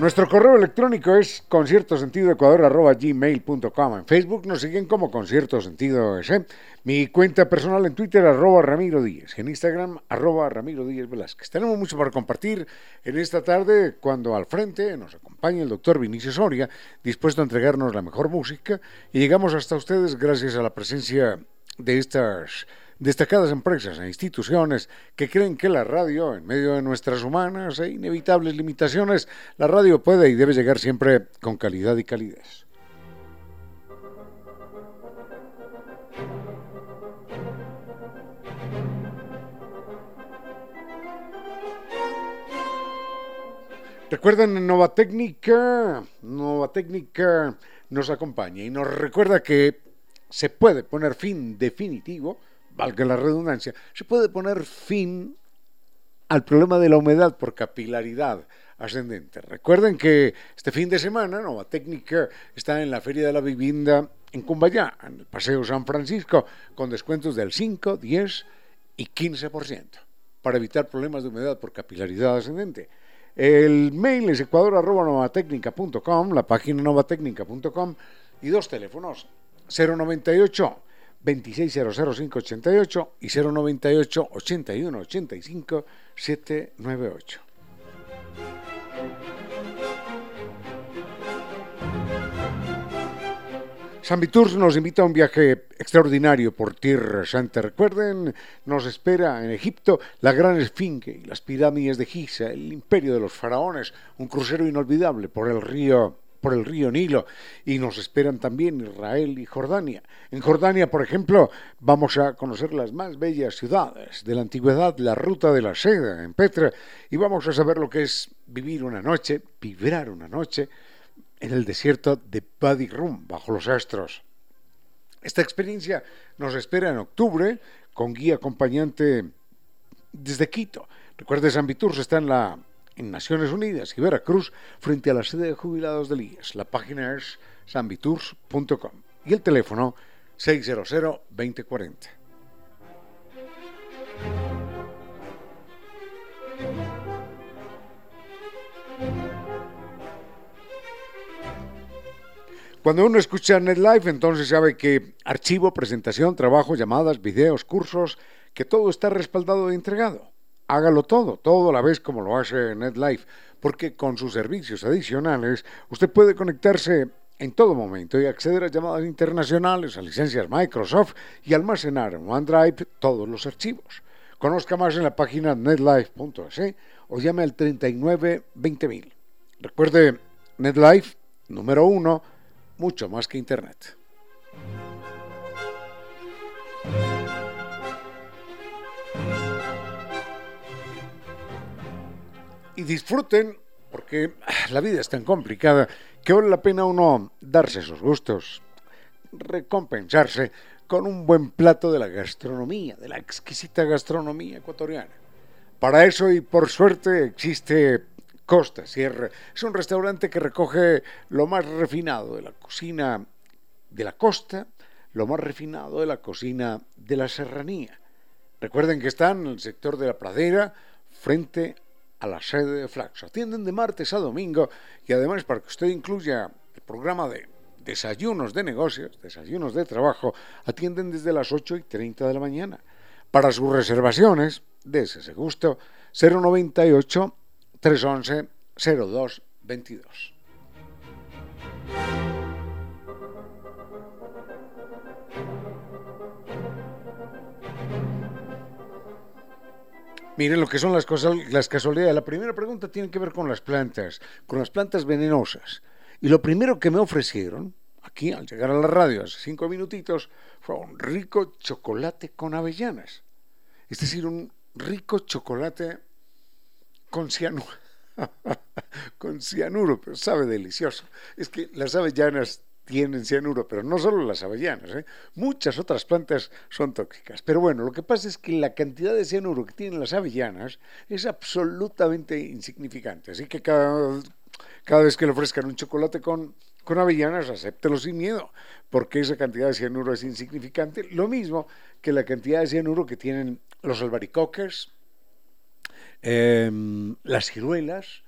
Nuestro correo electrónico es conciertosentidoecuador.gmail.com En Facebook nos siguen como Concierto Sentido Mi cuenta personal en Twitter, arroba Ramiro Díez. En Instagram, arroba Ramiro Díez Velázquez. Tenemos mucho para compartir en esta tarde cuando al frente nos acompaña el doctor Vinicio Soria, dispuesto a entregarnos la mejor música. Y llegamos hasta ustedes gracias a la presencia de estas destacadas empresas e instituciones que creen que la radio, en medio de nuestras humanas e inevitables limitaciones, la radio puede y debe llegar siempre con calidad y calidez. Recuerden, Nova Técnica, Nova Técnica nos acompaña y nos recuerda que se puede poner fin definitivo valga la redundancia, se puede poner fin al problema de la humedad por capilaridad ascendente. Recuerden que este fin de semana Nova Técnica está en la Feria de la Vivienda en Cumbayá, en el Paseo San Francisco, con descuentos del 5, 10 y 15% para evitar problemas de humedad por capilaridad ascendente. El mail es ecuador.novatecnica.com, la página novatecnica.com y dos teléfonos 098 2600588 y 098 81 85 798. San Viturs nos invita a un viaje extraordinario por Tierra Santa. Recuerden, nos espera en Egipto la gran esfinge y las pirámides de Giza, el imperio de los faraones, un crucero inolvidable por el río por el río Nilo y nos esperan también Israel y Jordania. En Jordania, por ejemplo, vamos a conocer las más bellas ciudades de la antigüedad, la ruta de la seda en Petra y vamos a saber lo que es vivir una noche, vibrar una noche en el desierto de Rum, bajo los astros. Esta experiencia nos espera en octubre con guía acompañante desde Quito. Recuerde, San Viturs está en la en Naciones Unidas y Veracruz frente a la sede de jubilados del IES. La página es sanvitours.com y el teléfono 600-2040. Cuando uno escucha NetLife, entonces sabe que archivo, presentación, trabajo, llamadas, videos, cursos, que todo está respaldado y entregado hágalo todo, todo a la vez como lo hace NetLife, porque con sus servicios adicionales usted puede conectarse en todo momento y acceder a llamadas internacionales, a licencias Microsoft y almacenar en OneDrive todos los archivos. Conozca más en la página netlife.es o llame al 39 20000. Recuerde, NetLife, número uno, mucho más que Internet. Y disfruten, porque la vida es tan complicada que vale la pena uno darse esos gustos, recompensarse con un buen plato de la gastronomía, de la exquisita gastronomía ecuatoriana. Para eso y por suerte existe Costa Sierra. Es un restaurante que recoge lo más refinado de la cocina de la costa, lo más refinado de la cocina de la serranía. Recuerden que están en el sector de la pradera, frente a la sede de Flaxo. Atienden de martes a domingo y además para que usted incluya el programa de desayunos de negocios, desayunos de trabajo, atienden desde las 8 y 30 de la mañana. Para sus reservaciones, de ese gusto, 098 311 0222. Miren lo que son las, cosas, las casualidades. La primera pregunta tiene que ver con las plantas, con las plantas venenosas. Y lo primero que me ofrecieron, aquí al llegar a la radio hace cinco minutitos, fue un rico chocolate con avellanas. Es decir, un rico chocolate con cianuro. con cianuro, pero sabe delicioso. Es que las avellanas tienen cianuro, pero no solo las avellanas, ¿eh? muchas otras plantas son tóxicas. Pero bueno, lo que pasa es que la cantidad de cianuro que tienen las avellanas es absolutamente insignificante. Así que cada, cada vez que le ofrezcan un chocolate con, con avellanas, acéptelo sin miedo, porque esa cantidad de cianuro es insignificante. Lo mismo que la cantidad de cianuro que tienen los albaricoques, em, las ciruelas,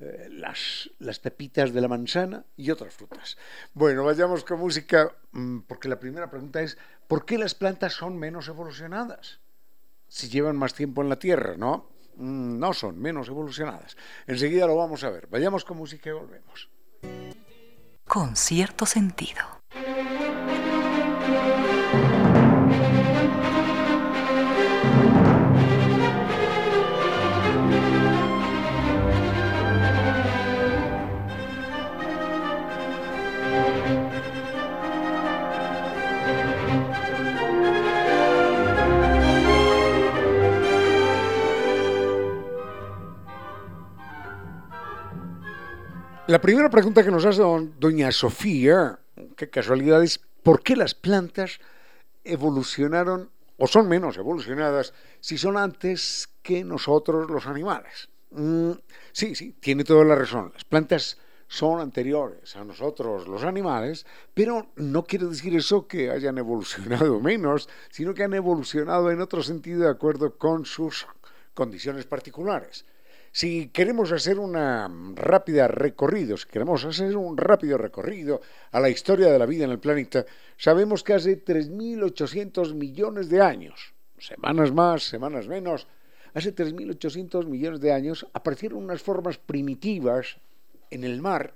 eh, las, las pepitas de la manzana y otras frutas. Bueno, vayamos con música, mm, porque la primera pregunta es, ¿por qué las plantas son menos evolucionadas? Si llevan más tiempo en la Tierra, ¿no? Mm, no son menos evolucionadas. Enseguida lo vamos a ver. Vayamos con música y volvemos. Con cierto sentido. La primera pregunta que nos hace doña Sofía, qué casualidad es, ¿por qué las plantas evolucionaron o son menos evolucionadas si son antes que nosotros los animales? Mm, sí, sí, tiene toda la razón. Las plantas son anteriores a nosotros los animales, pero no quiere decir eso que hayan evolucionado menos, sino que han evolucionado en otro sentido de acuerdo con sus condiciones particulares. Si queremos hacer una rápida recorrido, si queremos hacer un rápido recorrido a la historia de la vida en el planeta, sabemos que hace 3.800 millones de años, semanas más, semanas menos, hace 3.800 millones de años aparecieron unas formas primitivas en el mar,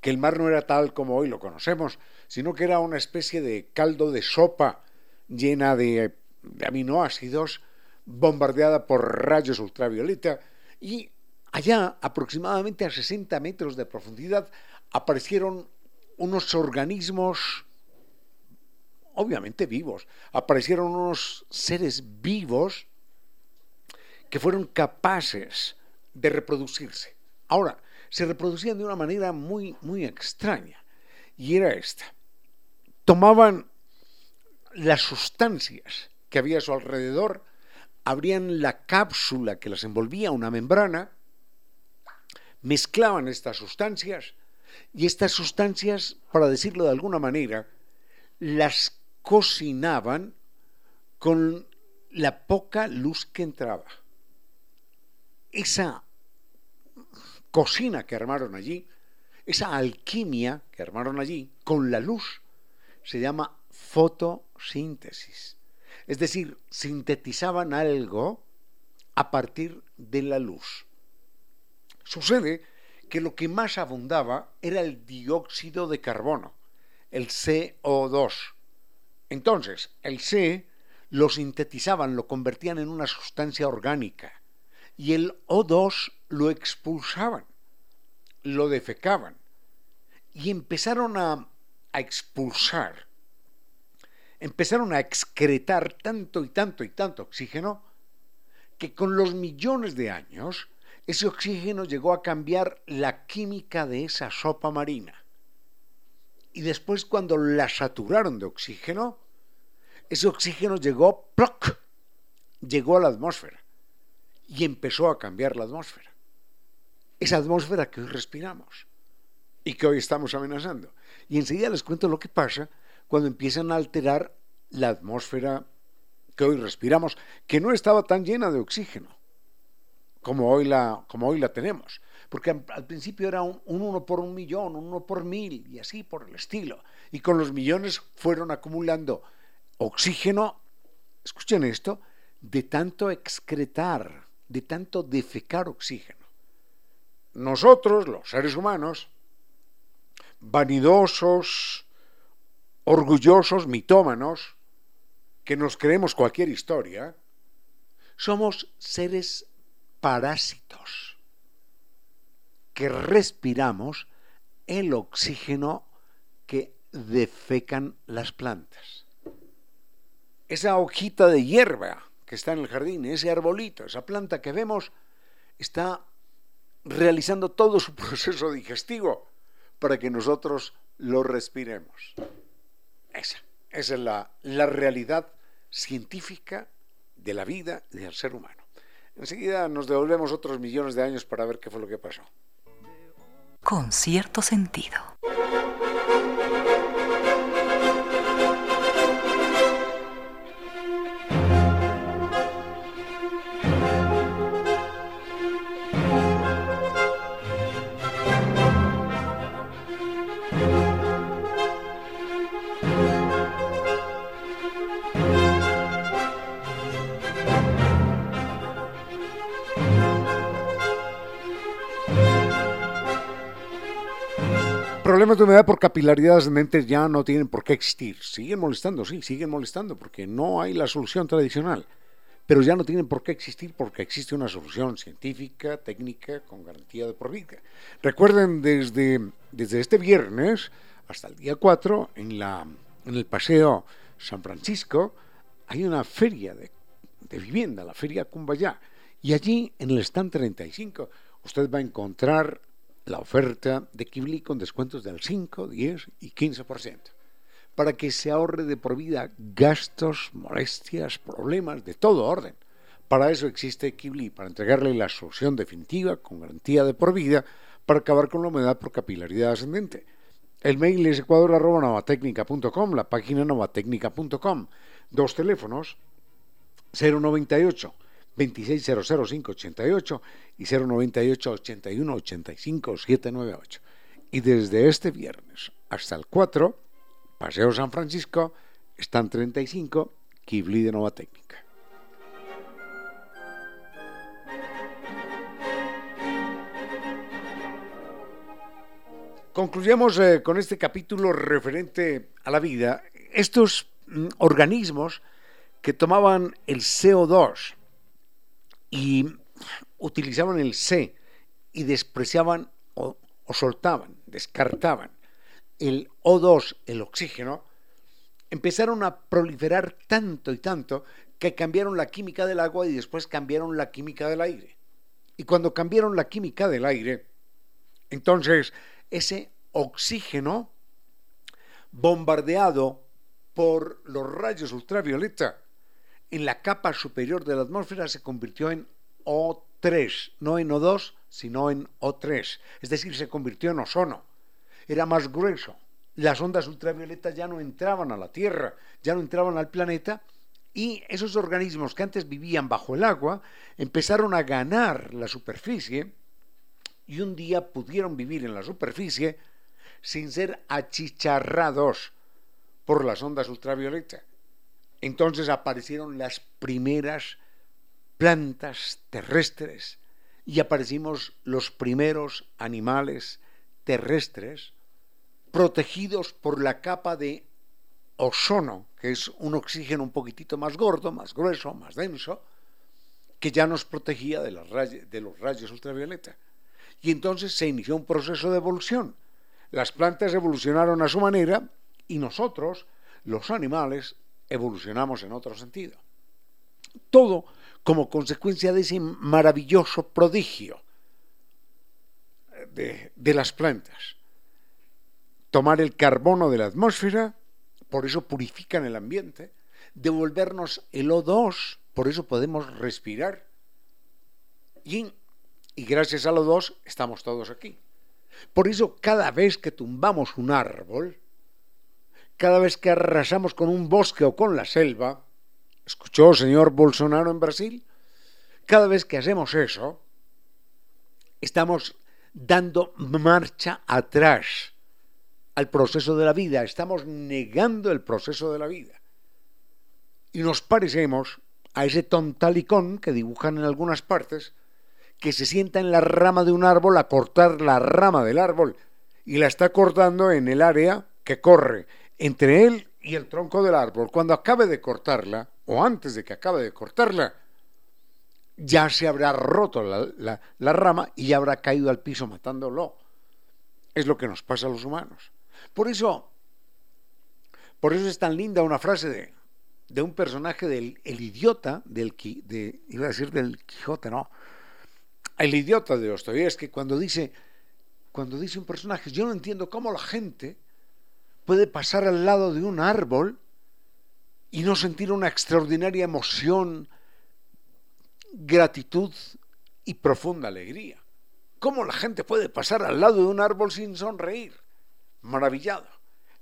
que el mar no era tal como hoy lo conocemos, sino que era una especie de caldo de sopa llena de, de aminoácidos, bombardeada por rayos ultravioleta, y allá, aproximadamente a 60 metros de profundidad, aparecieron unos organismos, obviamente vivos, aparecieron unos seres vivos que fueron capaces de reproducirse. Ahora, se reproducían de una manera muy, muy extraña, y era esta. Tomaban las sustancias que había a su alrededor, abrían la cápsula que las envolvía, una membrana, mezclaban estas sustancias y estas sustancias, para decirlo de alguna manera, las cocinaban con la poca luz que entraba. Esa cocina que armaron allí, esa alquimia que armaron allí con la luz, se llama fotosíntesis. Es decir, sintetizaban algo a partir de la luz. Sucede que lo que más abundaba era el dióxido de carbono, el CO2. Entonces, el C lo sintetizaban, lo convertían en una sustancia orgánica y el O2 lo expulsaban, lo defecaban y empezaron a, a expulsar empezaron a excretar tanto y tanto y tanto oxígeno que con los millones de años ese oxígeno llegó a cambiar la química de esa sopa marina. Y después cuando la saturaron de oxígeno, ese oxígeno llegó, ¡ploc! llegó a la atmósfera y empezó a cambiar la atmósfera. Esa atmósfera que hoy respiramos y que hoy estamos amenazando. Y enseguida les cuento lo que pasa cuando empiezan a alterar la atmósfera que hoy respiramos, que no estaba tan llena de oxígeno como hoy la, como hoy la tenemos. Porque al principio era un, un uno por un millón, un uno por mil y así por el estilo. Y con los millones fueron acumulando oxígeno, escuchen esto, de tanto excretar, de tanto defecar oxígeno. Nosotros, los seres humanos, vanidosos, orgullosos, mitómanos, que nos creemos cualquier historia, somos seres parásitos que respiramos el oxígeno que defecan las plantas. Esa hojita de hierba que está en el jardín, ese arbolito, esa planta que vemos, está realizando todo su proceso digestivo para que nosotros lo respiremos. Esa, esa es la, la realidad científica de la vida del ser humano. Enseguida nos devolvemos otros millones de años para ver qué fue lo que pasó. Con cierto sentido. Problemas de humedad por capilaridad ascendente ya no tienen por qué existir. Siguen molestando, sí, siguen molestando, porque no hay la solución tradicional. Pero ya no tienen por qué existir porque existe una solución científica, técnica, con garantía de por vida. Recuerden, desde, desde este viernes hasta el día 4, en, la, en el Paseo San Francisco, hay una feria de, de vivienda, la Feria Cumbayá. Y allí, en el stand 35, usted va a encontrar la oferta de Kibli con descuentos del 5, 10 y 15%, para que se ahorre de por vida gastos, molestias, problemas de todo orden. Para eso existe Kibli, para entregarle la solución definitiva con garantía de por vida para acabar con la humedad por capilaridad ascendente. El mail es ecuador.novatecnica.com, la página novatecnica.com. Dos teléfonos, 098 2600588 y 098 81 85 798. Y desde este viernes hasta el 4, Paseo San Francisco, están 35, Kibli de Nueva Técnica. Concluyamos eh, con este capítulo referente a la vida. Estos mm, organismos que tomaban el CO2 y utilizaban el C y despreciaban o, soltaban, descartaban el O2, el oxígeno, empezaron a proliferar tanto y tanto que cambiaron la química del agua y después cambiaron la química del aire. Y cuando cambiaron la química del aire, entonces ese oxígeno bombardeado por los rayos ultravioleta en la capa superior de la atmósfera se convirtió en O3, no en O2, sino en O3, es decir, se convirtió en ozono. Era más grueso. Las ondas ultravioletas ya no entraban a la Tierra, ya no entraban al planeta, y esos organismos que antes vivían bajo el agua empezaron a ganar la superficie y un día pudieron vivir en la superficie sin ser achicharrados por las ondas ultravioletas. Entonces aparecieron las primeras plantas terrestres y aparecimos los primeros animales terrestres protegidos por la capa de ozono, que es un oxígeno un poquitito más gordo, más grueso, más denso, que ya nos protegía de, de los rayos ultravioleta. Y entonces se inició un proceso de evolución. Las plantas evolucionaron a su manera y nosotros, los animales, evolucionamos en otro sentido. Todo como consecuencia de ese maravilloso prodigio de, de las plantas. Tomar el carbono de la atmósfera, por eso purifican el ambiente, devolvernos el O2, por eso podemos respirar. Y, y gracias al O2 estamos todos aquí. Por eso cada vez que tumbamos un árbol, cada vez que arrasamos con un bosque o con la selva, ¿escuchó señor Bolsonaro en Brasil? Cada vez que hacemos eso, estamos dando marcha atrás al proceso de la vida, estamos negando el proceso de la vida. Y nos parecemos a ese tontalicón que dibujan en algunas partes, que se sienta en la rama de un árbol a cortar la rama del árbol y la está cortando en el área que corre entre él y el tronco del árbol. Cuando acabe de cortarla, o antes de que acabe de cortarla, ya se habrá roto la, rama y ya habrá caído al piso matándolo. Es lo que nos pasa a los humanos. Por eso, por eso es tan linda una frase de, de un personaje del el idiota, del, de, iba a decir del Quijote, no, el idiota de Dostoyevsky cuando dice, cuando dice un personaje, yo no entiendo cómo la gente puede pasar al lado de un árbol y no sentir una extraordinaria emoción, gratitud y profunda alegría. ¿Cómo la gente puede pasar al lado de un árbol sin sonreír? Maravillado.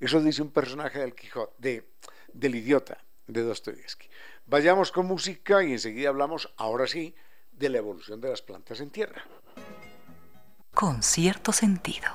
Eso dice un personaje del Quijote, de, del idiota de Dostoyevsky. Vayamos con música y enseguida hablamos, ahora sí, de la evolución de las plantas en tierra. Con cierto sentido.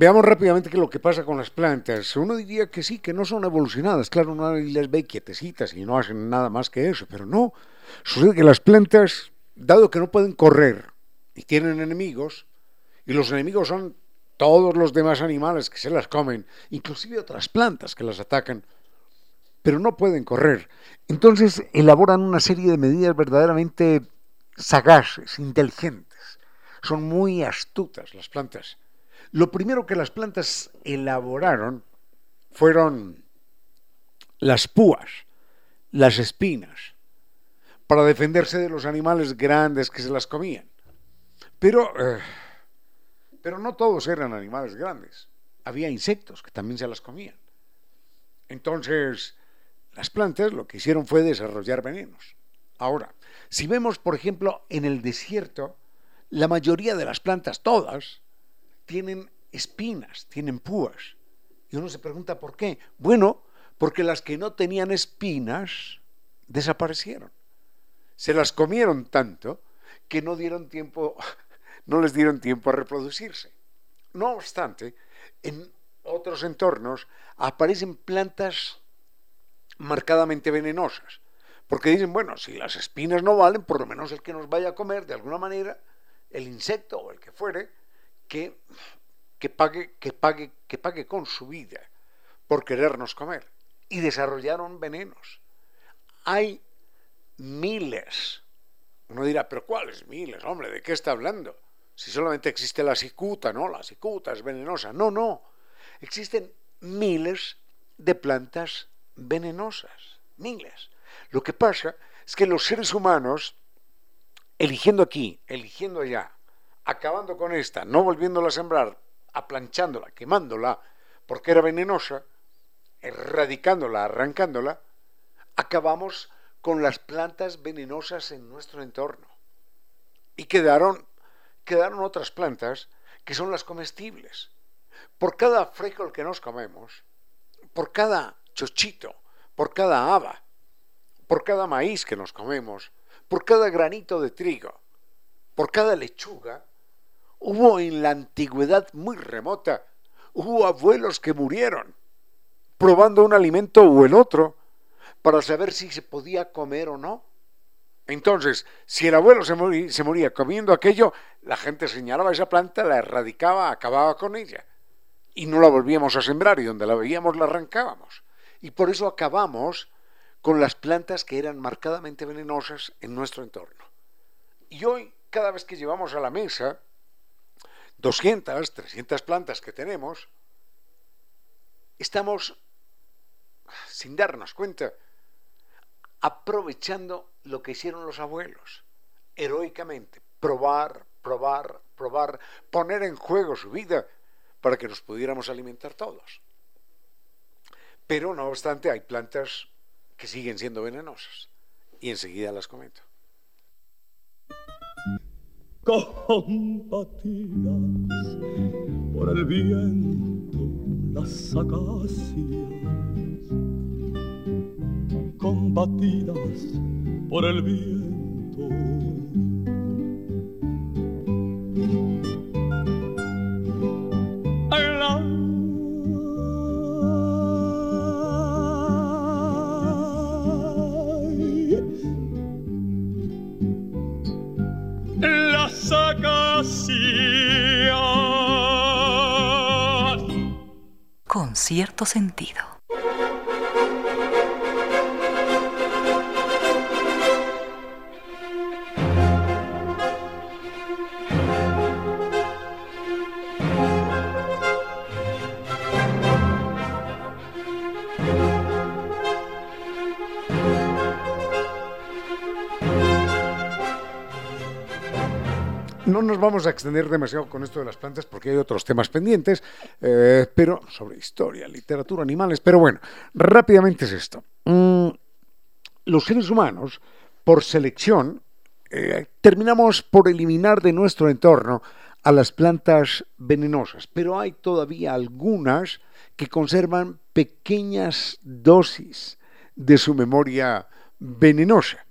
Veamos rápidamente qué lo que pasa con las plantas. Uno diría que sí, que no son evolucionadas. Claro, uno las ve quietecitas y no hacen nada más que eso, pero no. Sucede que las plantas, dado que no pueden correr y tienen enemigos, y los enemigos son todos los demás animales que se las comen, inclusive otras plantas que las atacan, pero no pueden correr. Entonces elaboran una serie de medidas verdaderamente sagaces, inteligentes. Son muy astutas las plantas lo primero que las plantas elaboraron fueron las púas, las espinas, para defenderse de los animales grandes que se las comían. Pero, eh, pero no todos eran animales grandes. Había insectos que también se las comían. Entonces, las plantas lo que hicieron fue desarrollar venenos. Ahora, si vemos, por ejemplo, en el desierto, la mayoría de las plantas, todas, tienen espinas, tienen púas. Y uno se pregunta por qué. Bueno, porque las que no tenían espinas desaparecieron. Se las comieron tanto que no dieron tiempo, no les dieron tiempo a reproducirse. No obstante, en otros entornos aparecen plantas marcadamente venenosas, porque dicen, bueno, si las espinas no valen, por lo menos el que nos vaya a comer de alguna manera, el insecto o el que fuere, que, que, pague, que, pague, que pague con su vida por querernos comer. Y desarrollaron venenos. Hay miles. Uno dirá, pero ¿cuáles miles? Hombre, ¿de qué está hablando? Si solamente existe la cicuta, ¿no? La cicuta es venenosa. No, no. Existen miles de plantas venenosas. Miles. Lo que pasa es que los seres humanos, eligiendo aquí, eligiendo allá, acabando con esta, no volviéndola a sembrar, aplanchándola, quemándola, porque era venenosa, erradicándola, arrancándola, acabamos con las plantas venenosas en nuestro entorno. Y quedaron, quedaron otras plantas que son las comestibles. Por cada frijol que nos comemos, por cada chochito, por cada haba, por cada maíz que nos comemos, por cada granito de trigo, por cada lechuga, Hubo en la antigüedad muy remota, hubo abuelos que murieron probando un alimento o el otro para saber si se podía comer o no. Entonces, si el abuelo se moría, se moría, comiendo aquello, la gente señalaba esa planta, la erradicaba, acababa con ella. y no la volvíamos a sembrar y donde la veíamos la arrancábamos. Y por eso acabamos con las plantas que eran marcadamente venenosas en nuestro entorno. Y hoy, cada vez que llevamos a la mesa 200, 300 plantas que tenemos, estamos, sin darnos cuenta, aprovechando lo que hicieron los abuelos, heroicamente, probar, probar, probar, poner en juego su vida para que nos pudiéramos alimentar todos. Pero no obstante hay plantas que siguen siendo venenosas y enseguida las comento. Combatidas por el viento las acacias, combatidas por el viento Con cierto sentido. No nos vamos a extender demasiado con esto de las plantas porque hay otros temas pendientes, eh, pero sobre historia, literatura, animales. Pero bueno, rápidamente es esto. Mm, los seres humanos, por selección, eh, terminamos por eliminar de nuestro entorno a las plantas venenosas, pero hay todavía algunas que conservan pequeñas dosis de su memoria venenosa.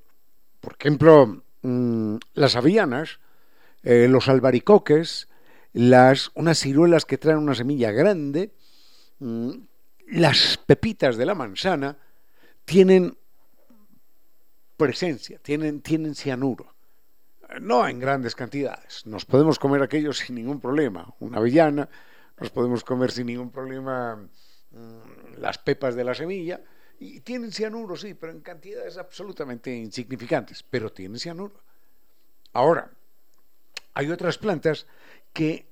Por ejemplo, mm, las avianas, eh, los albaricoques, las, unas ciruelas que traen una semilla grande, mm, las pepitas de la manzana, tienen presencia, tienen, tienen cianuro. No en grandes cantidades. Nos podemos comer aquellos sin ningún problema. Una avellana, nos podemos comer sin ningún problema mm, las pepas de la semilla. Y tienen cianuro, sí, pero en cantidades absolutamente insignificantes. Pero tienen cianuro. Ahora, hay otras plantas que,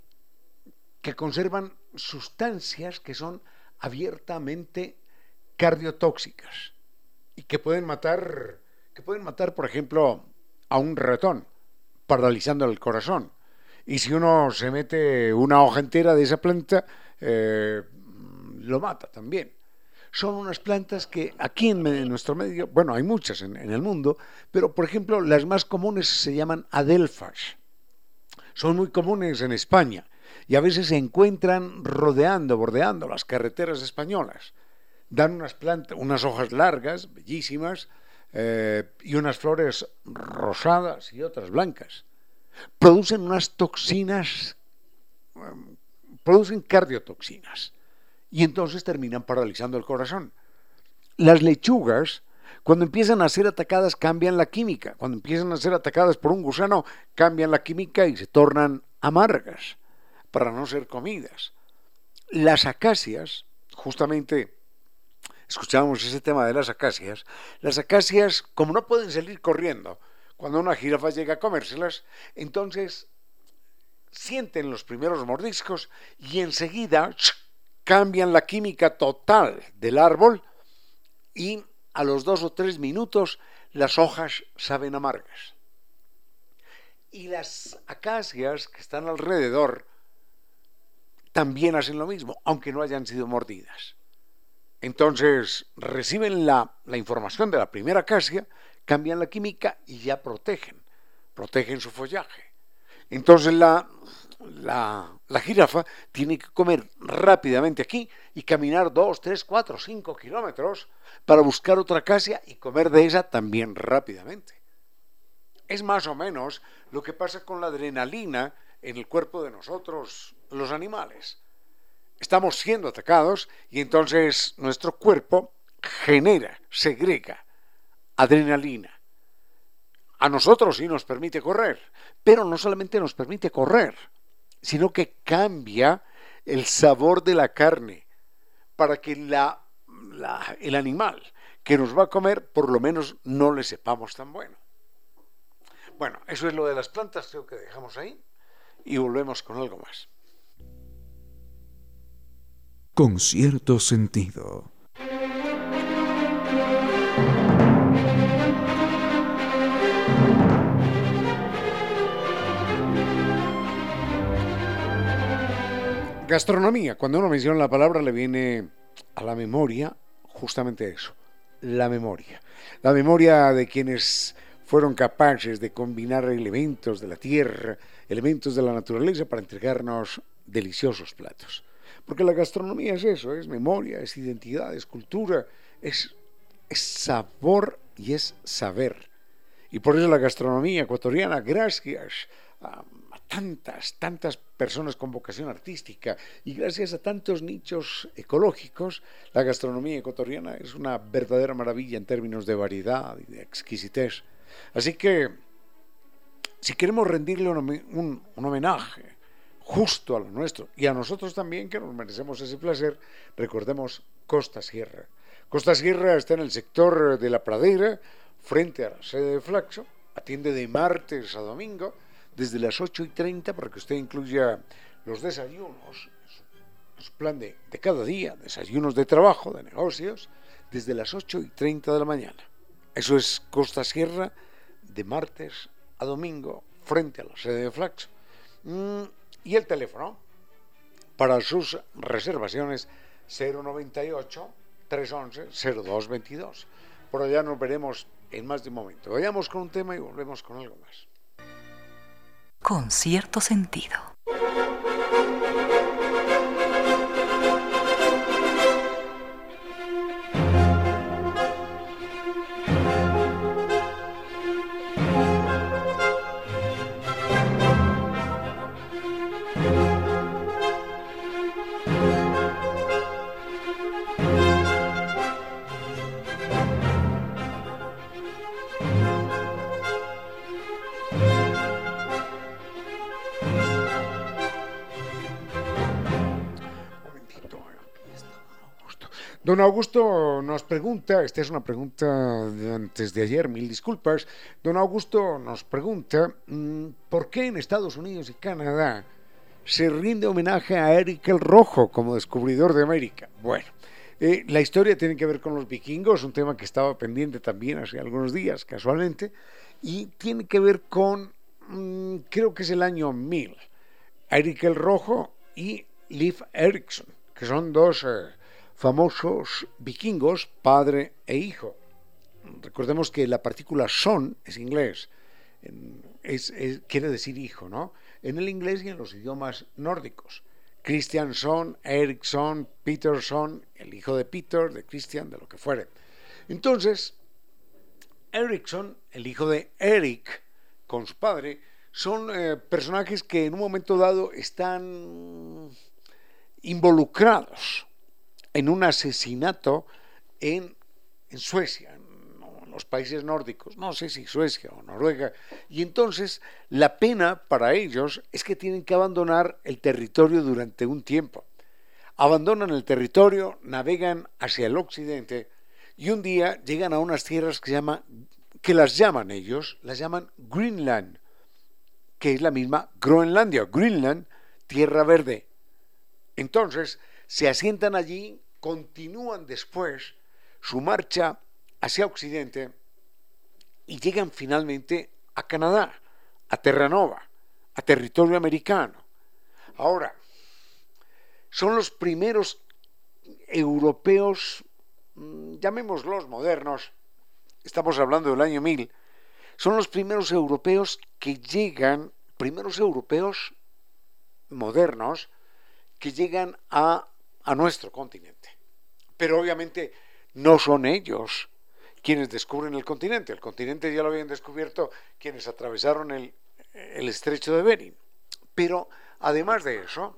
que conservan sustancias que son abiertamente cardiotóxicas y que pueden matar, que pueden matar, por ejemplo, a un ratón, paralizando el corazón. Y si uno se mete una hoja entera de esa planta, eh, lo mata también. Son unas plantas que aquí en, nuestro medio, bueno, hay muchas en, en, el mundo, pero por ejemplo las más comunes se llaman adelfas son muy comunes en España y a veces se encuentran rodeando, bordeando las carreteras españolas. Dan unas plantas, unas hojas largas, bellísimas, eh, y unas flores rosadas y otras blancas. Producen unas toxinas, em, producen cardiotoxinas, y entonces terminan paralizando el corazón. Las lechugas cuando empiezan a ser atacadas cambian la química. Cuando empiezan a ser atacadas por un gusano cambian la química y se tornan amargas para no ser comidas. Las acacias, justamente escuchábamos ese tema de las acacias, las acacias como no pueden salir corriendo cuando una jirafa llega a comérselas, entonces sienten los primeros mordiscos y enseguida cambian la química total del árbol y a los dos o tres minutos las hojas saben amargas. Y las acacias que están alrededor también hacen lo mismo, aunque no hayan sido mordidas. Entonces reciben la, información de la primera acacia, cambian la química y ya protegen, protegen su follaje. Entonces la, la, jirafa tiene que comer rápidamente aquí y caminar 2, 3, 4, 5 kilómetros para buscar otra acacia y comer de esa también rápidamente. Es más o menos lo que pasa con la adrenalina en el cuerpo de nosotros, los animales. Estamos siendo atacados y entonces nuestro cuerpo genera, segrega adrenalina. A nosotros sí nos permite correr, pero no solamente nos permite correr, sino que cambia el sabor de la carne, para que la, el animal que nos va a comer por lo menos no le sepamos tan bueno. Bueno, eso es lo de las plantas, creo que dejamos ahí y volvemos con algo más. Con cierto sentido. Gastronomía. Cuando uno menciona la palabra le viene a la memoria justamente eso, la memoria. La memoria de quienes fueron capaces de combinar elementos de la tierra, elementos de la naturaleza para entregarnos deliciosos platos. Porque la gastronomía es eso, es memoria, es identidad, es cultura, es, sabor y es saber. Y por eso la gastronomía ecuatoriana, gracias a, tantas, tantas personas con vocación artística y gracias a tantos nichos ecológicos, la gastronomía ecuatoriana es una verdadera maravilla en términos de variedad y de exquisitez. Así que, si queremos rendirle un, homenaje justo a lo nuestro y a nosotros también, que nos merecemos ese placer, recordemos Costa Sierra. Costa Sierra está en el sector de la pradera, frente a la sede de Flaxo, atiende de martes a domingo, desde las 8 y 30, para que usted incluya los desayunos, su plan de, de cada día, desayunos de trabajo, de negocios, desde las 8 y 30 de la mañana. Eso es Costa Sierra de martes a domingo frente a la sede de Flax. Mm, y el teléfono para sus reservaciones 098 311 0222. Por allá nos veremos en más de un momento. Vayamos con un tema y volvemos con algo más. Con cierto sentido. Don Augusto nos pregunta, esta es una pregunta de antes de ayer, mil disculpas, don Augusto nos pregunta, mm, ¿por qué en Estados Unidos y Canadá se rinde homenaje a Eric el Rojo como descubridor de América? Bueno, eh, la historia tiene que ver con los vikingos, un tema que estaba pendiente también hace algunos días, casualmente, y tiene que ver con, mm, creo que es el año 1000, Eric el Rojo y Leif Erikson, que son dos... Eh, famosos vikingos, padre e hijo. Recordemos que la partícula son es inglés, es, quiere decir hijo, ¿no? En el inglés y en los idiomas nórdicos. Christianson, Ericsson, Peterson, el hijo de Peter, de Christian, de lo que fuere. Entonces, Ericsson, el hijo de Eric, con su padre, son eh, personajes que en un momento dado están involucrados en un asesinato en, Suecia, en los países nórdicos, no sé si Suecia o Noruega, y entonces la pena para ellos es que tienen que abandonar el territorio durante un tiempo. Abandonan el territorio, navegan hacia el occidente y un día llegan a unas tierras que, llama, que las llaman ellos, las llaman Greenland, que es la misma Groenlandia, Greenland, tierra verde. Entonces se asientan allí continúan después su marcha hacia Occidente y llegan finalmente a Canadá, a Terranova, a territorio americano. Ahora, son los primeros europeos, mm, llamémoslos modernos, estamos hablando del año 1000, son los primeros europeos que llegan, primeros europeos modernos, que llegan a a nuestro continente. Pero obviamente no son ellos quienes descubren el continente. El continente ya lo habían descubierto quienes atravesaron el, estrecho de Bering. Pero además de eso,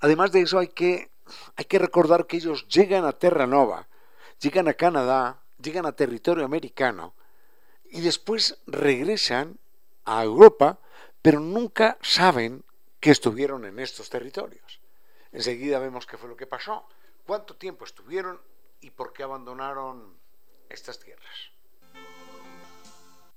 además de eso hay que, hay que recordar que ellos llegan a Terranova, llegan a Canadá, llegan a territorio americano y después regresan a Europa, pero nunca saben que estuvieron en estos territorios. Enseguida vemos qué fue lo que pasó, cuánto tiempo estuvieron y por qué abandonaron estas tierras.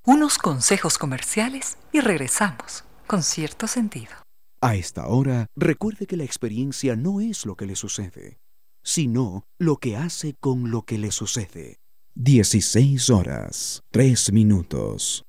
Unos consejos comerciales y regresamos con cierto sentido. A esta hora, recuerde que la experiencia no es lo que le sucede, sino lo que hace con lo que le sucede. 16 horas, 3 minutos.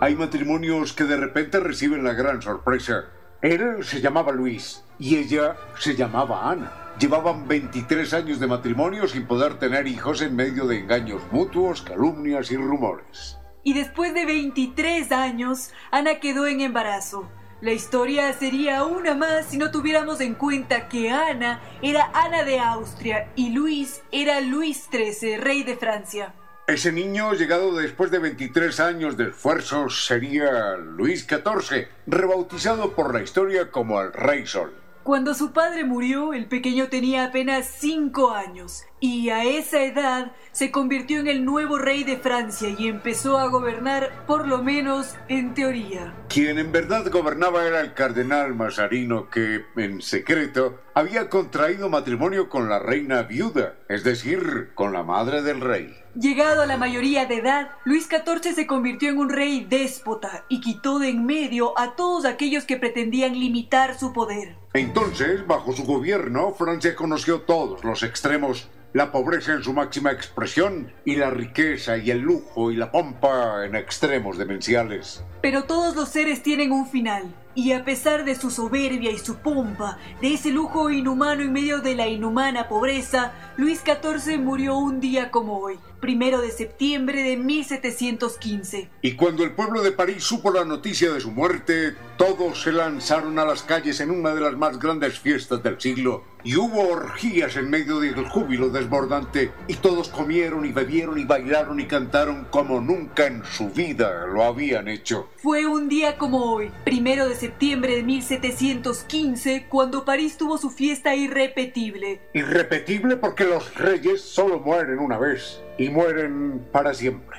Hay matrimonios que de repente reciben la gran sorpresa. Él se llamaba Luis y ella se llamaba Ana. Llevaban 23 años de matrimonio sin poder tener hijos en medio de engaños mutuos, calumnias y rumores. Y después de 23 años, Ana quedó en embarazo. La historia sería una más si no tuviéramos en cuenta que Ana era Ana de Austria y Luis era Luis XIII, rey de Francia. Ese niño, llegado después de 23 años de esfuerzos, sería Luis XIV, rebautizado por la historia como el Rey Sol. Cuando su padre murió, el pequeño tenía apenas 5 años y a esa edad se convirtió en el nuevo rey de Francia y empezó a gobernar, por lo menos en teoría. Quien en verdad gobernaba era el cardenal Mazarino que, en secreto, había contraído matrimonio con la reina viuda, es decir, con la madre del rey. Llegado a la mayoría de edad, Luis XIV se convirtió en un rey déspota y quitó de en medio a todos aquellos que pretendían limitar su poder. Entonces, bajo su gobierno, Francia conoció todos los extremos, la pobreza en su máxima expresión y la riqueza y el lujo y la pompa en extremos demenciales. Pero todos los seres tienen un final. Y a pesar de su soberbia y su pompa, de ese lujo inhumano en medio de la inhumana pobreza, Luis XIV murió un día como hoy, primero de septiembre de 1715. Y cuando el pueblo de París supo la noticia de su muerte, todos se lanzaron a las calles en una de las más grandes fiestas del siglo, y hubo orgías en medio del júbilo desbordante, y todos comieron y bebieron y bailaron y cantaron como nunca en su vida lo habían hecho. Fue un día como hoy, primero de septiembre de 1715, cuando París tuvo su fiesta irrepetible. Irrepetible porque los reyes solo mueren una vez y mueren para siempre.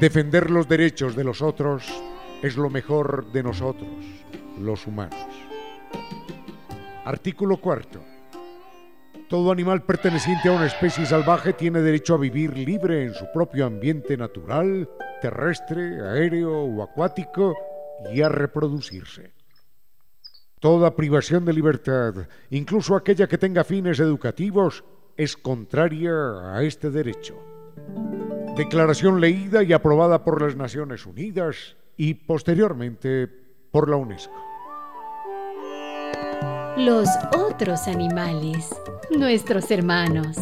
Defender los derechos de los otros es lo mejor de nosotros, los humanos. Artículo cuarto. Todo animal perteneciente a una especie salvaje tiene derecho a vivir libre en su propio ambiente natural, terrestre, aéreo o acuático y a reproducirse. Toda privación de libertad, incluso aquella que tenga fines educativos, es contraria a este derecho. Declaración leída y aprobada por las Naciones Unidas y posteriormente por la UNESCO. Los otros animales, nuestros hermanos.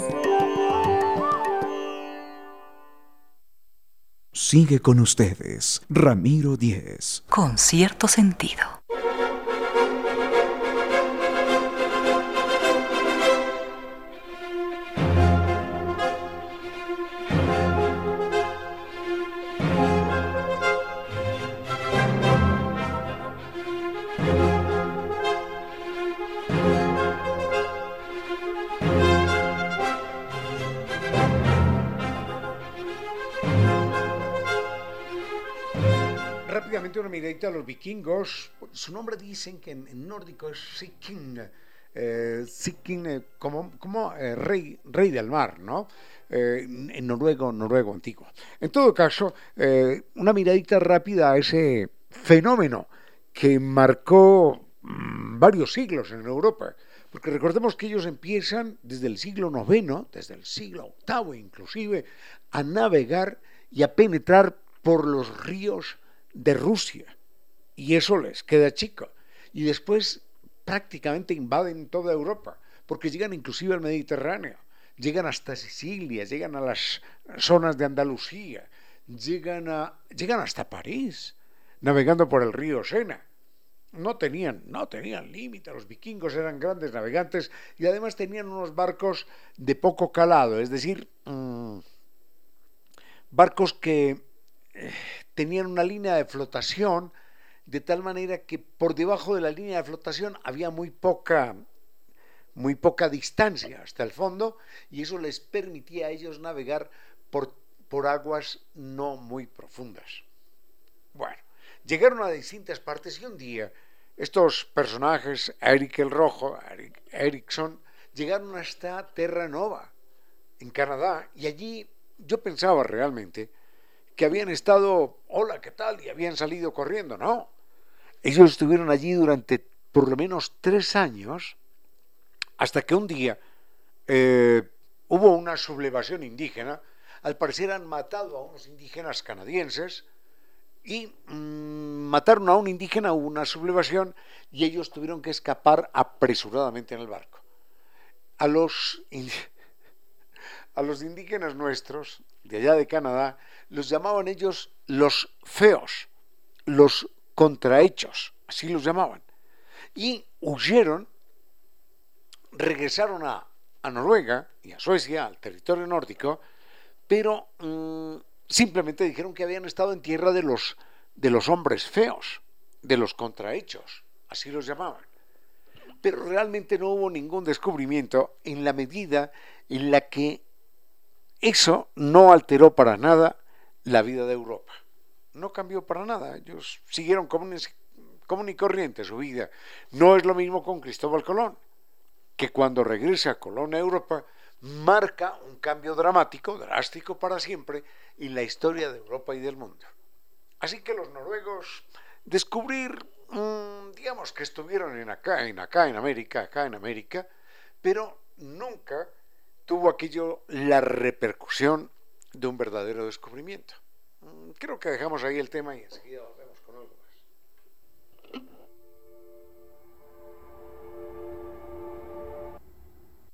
Sigue con ustedes, Ramiro Díez. Con cierto sentido. Una miradita a los vikingos. Su nombre dicen que en, nórdico es Sikin, eh, Sikin eh, como, como eh, rey, rey del mar, ¿no? Eh, en noruego, noruego antiguo. En todo caso, una miradita rápida a ese fenómeno que marcó mm, varios siglos en Europa. Porque recordemos que ellos empiezan desde el siglo IX, desde el siglo VIII inclusive, a navegar y a penetrar por los ríos de Rusia. Y eso les queda chico. Y después prácticamente invaden toda Europa, porque llegan inclusive al Mediterráneo, llegan hasta Sicilia, llegan a las zonas de Andalucía, llegan, a, llegan hasta París, navegando por el río Sena. No tenían, no tenían límite, los vikingos eran grandes navegantes y además tenían unos barcos de poco calado, es decir, mmm, barcos que tenían una línea de flotación de tal manera que por debajo de la línea de flotación había muy poca muy poca distancia hasta el fondo y eso les permitía a ellos navegar por, por aguas no muy profundas. Bueno, llegaron a distintas partes y un día estos personajes, Eric el Rojo, Eric Erickson, llegaron hasta Terra Nova, en Canadá, y allí yo pensaba realmente que habían estado, hola, ¿qué tal? Y habían salido corriendo. No, ellos estuvieron allí durante por lo menos tres años, hasta que un día eh, hubo una sublevación indígena. Al parecer han matado a unos indígenas canadienses y mm, mataron a un indígena, hubo una sublevación y ellos tuvieron que escapar apresuradamente en el barco. A los, a los indígenas nuestros, de allá de Canadá, los llamaban ellos los feos, los contrahechos, así los llamaban. Y huyeron, regresaron a, Noruega y a Suecia, al territorio nórdico, pero mm, simplemente dijeron que habían estado en tierra de los, de los hombres feos, de los contrahechos, así los llamaban. Pero realmente no hubo ningún descubrimiento en la medida en la que eso no alteró para nada la vida de Europa. No cambió para nada. Ellos siguieron común y corriente su vida. No es lo mismo con Cristóbal Colón, que cuando regresa Colón a Europa marca un cambio dramático, drástico para siempre, en la historia de Europa y del mundo. Así que los noruegos descubrir, mm, digamos que estuvieron en acá, en acá, en América, acá en América, pero nunca tuvo aquello la repercusión de un verdadero descubrimiento. Mm, creo que dejamos ahí el tema y enseguida volvemos con algo más.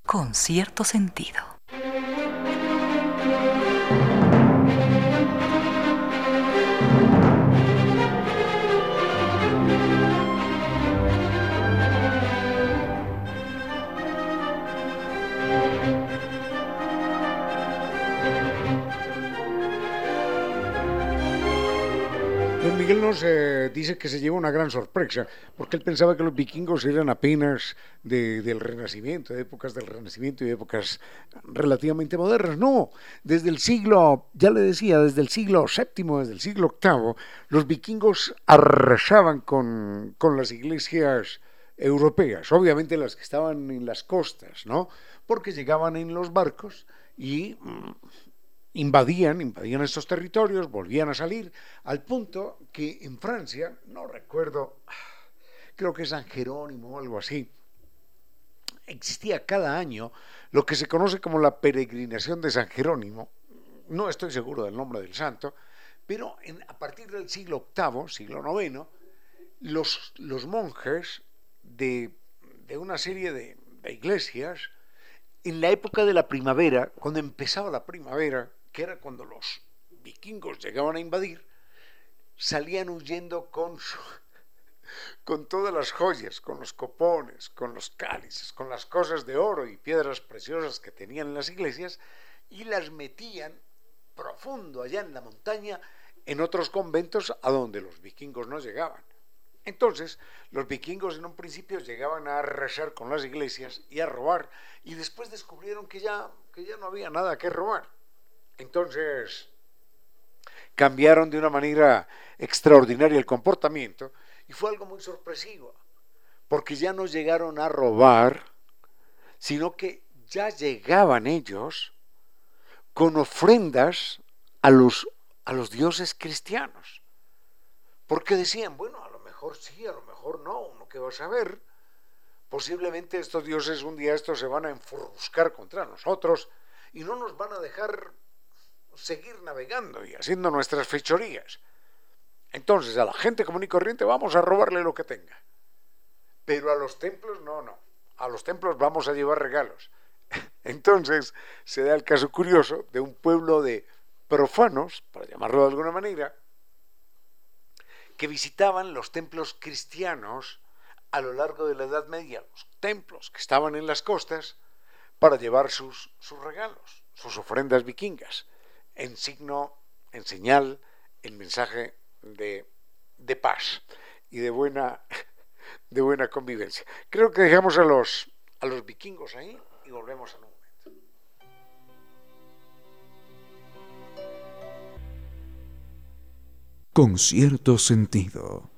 Con cierto sentido. Miguel nos eh, dice que se lleva una gran sorpresa, porque él pensaba que los vikingos eran apenas del Renacimiento, de épocas del Renacimiento y de épocas relativamente modernas. No, desde el siglo, ya le decía, desde el siglo VII, desde el siglo VIII, los vikingos arrasaban con, con las iglesias europeas, obviamente las que estaban en las costas, ¿no? Porque llegaban en los barcos y mm, invadían, invadían estos territorios, volvían a salir, al punto que en Francia, no recuerdo, creo que San Jerónimo o algo así, existía cada año lo que se conoce como la peregrinación de San Jerónimo, no estoy seguro del nombre del santo, pero a partir del siglo VIII, siglo IX, los, los monjes de, una serie de iglesias, en la época de la primavera, cuando empezaba la primavera, que era cuando los vikingos llegaban a invadir, salían huyendo con, con todas las joyas, con los copones, con los cálices, con las cosas de oro y piedras preciosas que tenían en las iglesias, y las metían profundo allá en la montaña, en otros conventos a donde los vikingos no llegaban. Entonces, los vikingos en un principio llegaban a arrasar con las iglesias y a robar, y después descubrieron que ya, que ya no había nada que robar. Entonces, cambiaron de una manera extraordinaria el comportamiento y fue algo muy sorpresivo, porque ya no llegaron a robar, sino que ya llegaban ellos con ofrendas a los, a los dioses cristianos. Porque decían, bueno, a lo mejor sí, a lo mejor no, uno que va a saber. Posiblemente estos dioses un día estos se van a enfurruscar contra nosotros y no nos van a dejar seguir navegando y haciendo nuestras fechorías. Entonces, a la gente común y corriente vamos a robarle lo que tenga. Pero a los templos no, no. A los templos vamos a llevar regalos. Entonces, se da el caso curioso de un pueblo de profanos, para llamarlo de alguna manera, que visitaban los templos cristianos a lo largo de la Edad Media, los templos que estaban en las costas, para llevar sus, sus regalos, sus ofrendas vikingas en signo, en señal, en mensaje de, de paz y de buena, de buena convivencia. Creo que dejamos a los, a los vikingos ahí y volvemos a un momento. Con cierto sentido.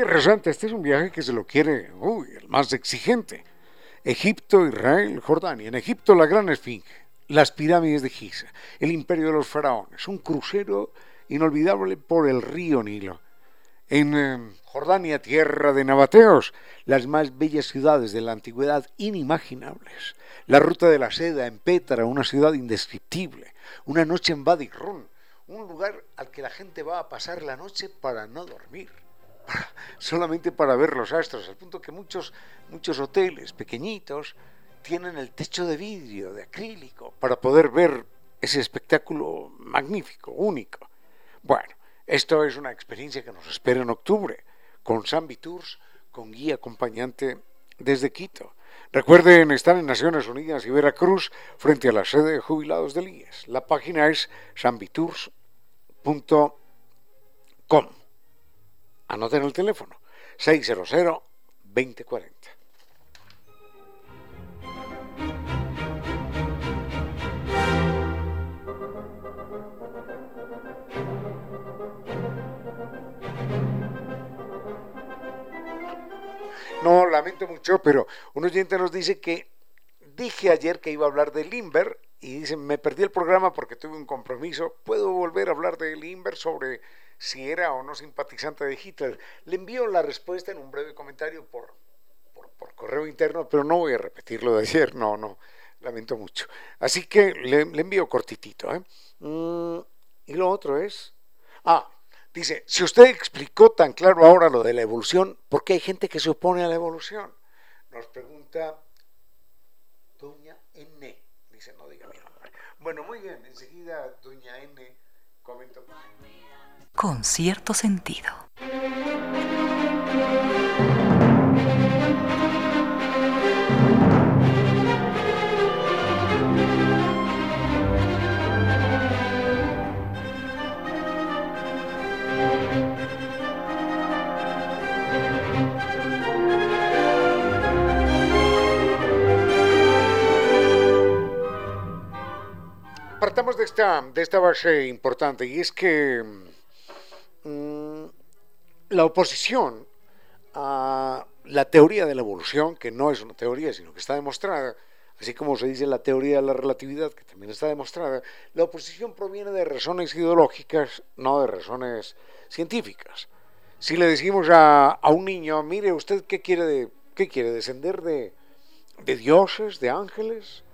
Este es un viaje que se lo quiere, uy, el más exigente. Egipto, Israel, Jordania. En Egipto la gran esfinge, las pirámides de Giza, el imperio de los faraones, un crucero inolvidable por el río Nilo. En eh, Jordania, tierra de nabateos, las más bellas ciudades de la antigüedad inimaginables. La ruta de la seda en Pétara, una ciudad indescriptible. Una noche en Wadi un lugar al que la gente va a pasar la noche para no dormir solamente para ver los astros, al punto que muchos, muchos hoteles pequeñitos tienen el techo de vidrio, de acrílico, para poder ver ese espectáculo magnífico, único. Bueno, esto es una experiencia que nos espera en octubre, con Sambi Tours, con guía acompañante desde Quito. Recuerden estar en Naciones Unidas y Veracruz frente a la sede de jubilados del IES. La página es sambitours.com. Anoten el teléfono 600-2040. No, lamento mucho, pero un oyente nos dice que dije ayer que iba a hablar de Limber y dice, me perdí el programa porque tuve un compromiso. ¿Puedo volver a hablar de Limber sobre si era o no simpatizante de Hitler. Le envío la respuesta en un breve comentario por, por, correo interno, pero no voy a repetirlo de ayer, no, no, lamento mucho. Así que le, envío cortitito. ¿eh? Mm, y lo otro es, ah, dice, si usted explicó tan claro ahora lo de la evolución, ¿por qué hay gente que se opone a la evolución? Nos pregunta Doña N. Dice, no diga mi nombre. Bueno, muy bien, enseguida Doña N comentó con cierto sentido. Partamos de esta, de esta base importante y es que la oposición a la teoría de la evolución, que no es una teoría, sino que está demostrada, así como se dice la teoría de la relatividad, que también está demostrada, la oposición proviene de razones ideológicas, no de razones científicas. Si le decimos a, un niño, mire, ¿usted qué quiere, qué quiere descender de, de dioses, de ángeles?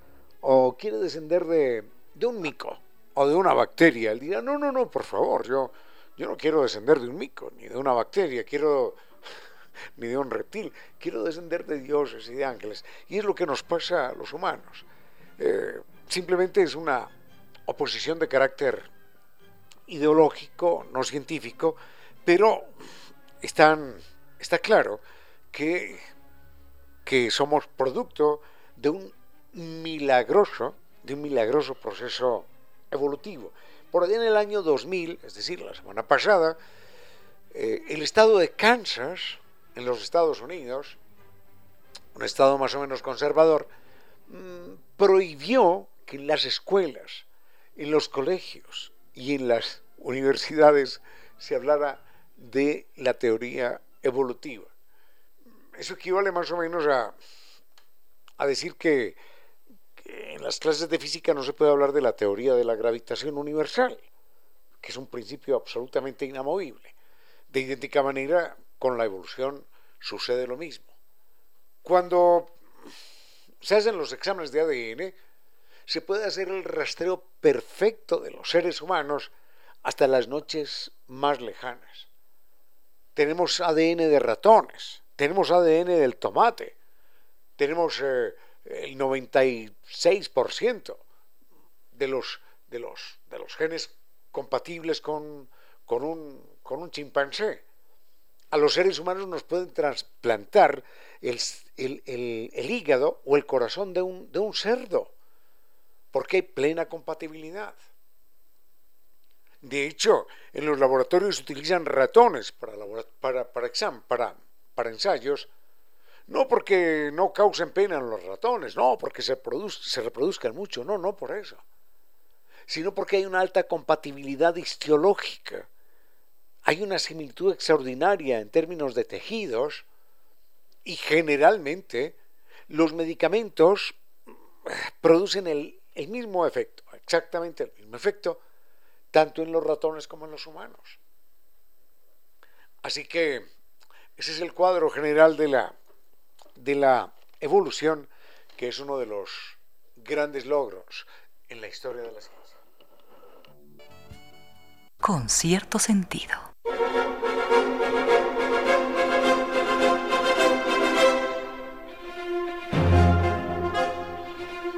¿O quiere descender de, de un mico o de una bacteria? Él dirá, no, no, no, por favor, yo yo no quiero descender de un mico, ni de una bacteria, quiero ni de un reptil, quiero descender de dioses y de ángeles. Y es lo que nos pasa a los humanos. Eh, simplemente es una oposición de carácter ideológico, no científico, pero están, está claro que, que somos producto de un milagroso, de un milagroso proceso evolutivo. Por allá en el año 2000, es decir, la semana pasada, eh, el estado de Kansas, en los Estados Unidos, un estado más o menos conservador, mm, prohibió que en las escuelas, en los colegios y en las universidades se hablara de la teoría evolutiva. Eso equivale más o menos a, a decir que en las clases de física no se puede hablar de la teoría de la gravitación universal, que es un principio absolutamente inamovible. De idéntica manera, con la evolución sucede lo mismo. Cuando se hacen los exámenes de ADN, se puede hacer el rastreo perfecto de los seres humanos hasta las noches más lejanas. Tenemos ADN de ratones, tenemos ADN del tomate, tenemos eh, el 96% de los, de, los, de los genes compatibles con, con, un, con un chimpancé. a los seres humanos nos pueden trasplantar el, hígado o el corazón de un, de un cerdo, porque hay plena compatibilidad. De hecho, en los laboratorios se utilizan ratones para, para, para, para ensayos, no porque no causen pena en los ratones, no porque se, se reproduzcan mucho, no, no por eso, sino porque hay una alta compatibilidad histológica hay una similitud extraordinaria en términos de tejidos y generalmente los medicamentos producen el, mismo efecto, exactamente el mismo efecto, tanto en los ratones como en los humanos. Así que ese es el cuadro general de la, de la evolución, que es uno de los grandes logros en la historia de la ciencia. Con cierto sentido.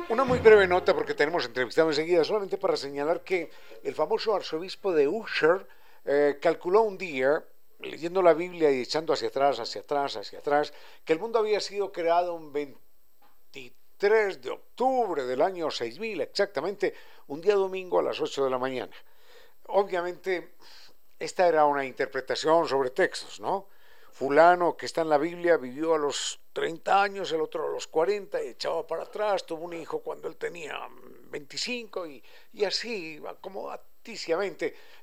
Una muy breve nota porque tenemos entrevistado enseguida, solamente para señalar que el famoso arzobispo de Usher eh, calculó un día, leyendo la Biblia y echando hacia atrás, hacia atrás, hacia atrás, que el mundo había sido creado un 23 de octubre del año 6000, exactamente, un día domingo a las 8 de la mañana. Obviamente esta era una interpretación sobre textos, ¿no? Fulano que está en la Biblia vivió a los 30 años, el otro a los 40 y echaba para atrás, tuvo un hijo cuando él tenía 25 y, y así,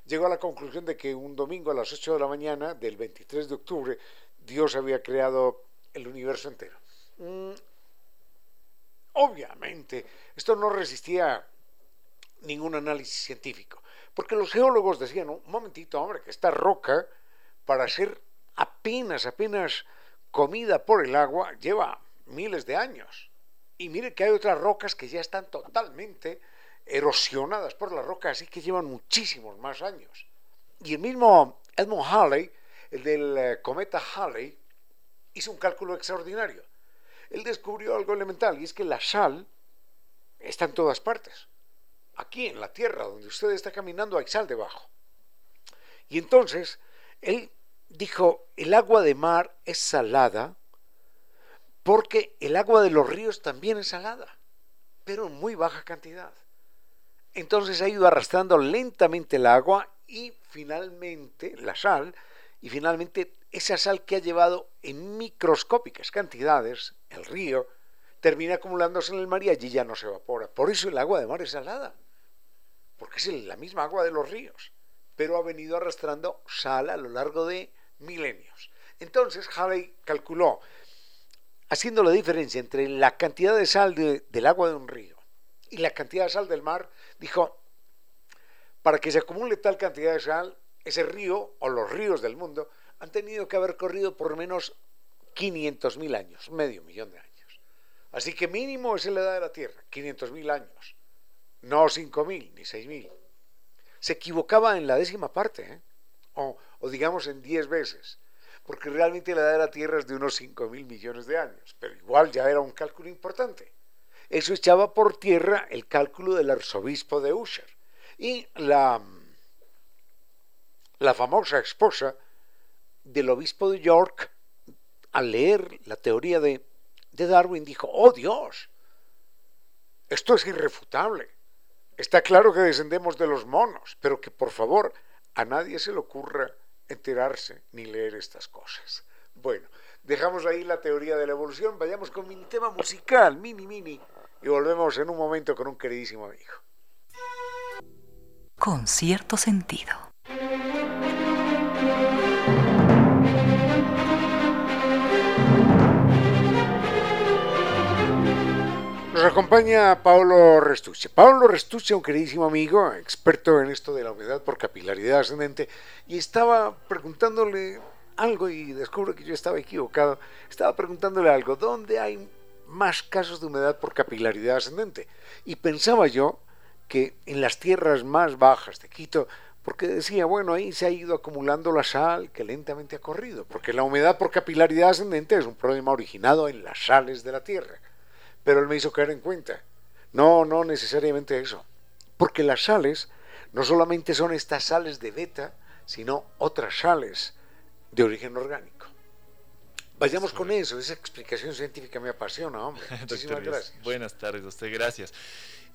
llegó a la conclusión de que un domingo a las 8 de la mañana del 23 de octubre Dios había creado el universo entero. Mm, obviamente, esto no resistía ningún análisis científico. Porque los geólogos decían, un momentito, hombre, que esta roca, para ser apenas, apenas comida por el agua, lleva miles de años. Y mire que hay otras rocas que ya están totalmente erosionadas por la roca, así que llevan muchísimos más años. Y el mismo Edmund Halley, el del eh, cometa Halley, hizo un cálculo extraordinario. Él descubrió algo elemental, y es que la sal está en todas partes aquí en la tierra donde usted está caminando hay sal debajo. Y entonces él dijo, el agua de mar es salada porque el agua de los ríos también es salada, pero en muy baja cantidad. Entonces ha ido arrastrando lentamente el agua y finalmente la sal, y finalmente esa sal que ha llevado en microscópicas cantidades, el río, termina acumulándose en el mar y allí ya no se evapora. Por eso el agua de mar es salada porque es la misma agua de los ríos, pero ha venido arrastrando sal a lo largo de milenios. Entonces Halley calculó, haciendo la diferencia entre la cantidad de sal del agua de un río y la cantidad de sal del mar, dijo, para que se acumule tal cantidad de sal, ese río o los ríos del mundo han tenido que haber corrido por menos 500.000 años, medio millón de años. Así que mínimo es la edad de la Tierra, 500.000 años no 5.000 ni 6.000. Se equivocaba en la décima parte, ¿eh? o, digamos en 10 veces, porque realmente la edad de la Tierra es de unos 5.000 millones de años, pero igual ya era un cálculo importante. Eso echaba por tierra el cálculo del arzobispo de Usher. Y la, la famosa esposa del obispo de York, al leer la teoría de, de Darwin, dijo, oh Dios, esto es irrefutable. Está claro que descendemos de los monos, pero que por favor a nadie se le ocurra enterarse ni leer estas cosas. Bueno, dejamos ahí la teoría de la evolución, vayamos con mi tema musical, mini mini, y volvemos en un momento con un queridísimo amigo. Con cierto sentido. Nos acompaña Pablo Restuche. Pablo Restuche, un queridísimo amigo, experto en esto de la humedad por capilaridad ascendente, y estaba preguntándole algo y descubro que yo estaba equivocado. Estaba preguntándole algo, ¿dónde hay más casos de humedad por capilaridad ascendente? Y pensaba yo que en las tierras más bajas de Quito, porque decía, bueno, ahí se ha ido acumulando la sal que lentamente ha corrido, porque la humedad por capilaridad ascendente es un problema originado en las sales de la tierra. Pero él me hizo caer en cuenta. No, no necesariamente eso. Porque las sales no solamente son estas sales de beta, sino otras sales de origen orgánico. Vayamos con eso, esa explicación científica me apasiona, hombre. Muchísimas gracias. Buenas tardes a usted, gracias.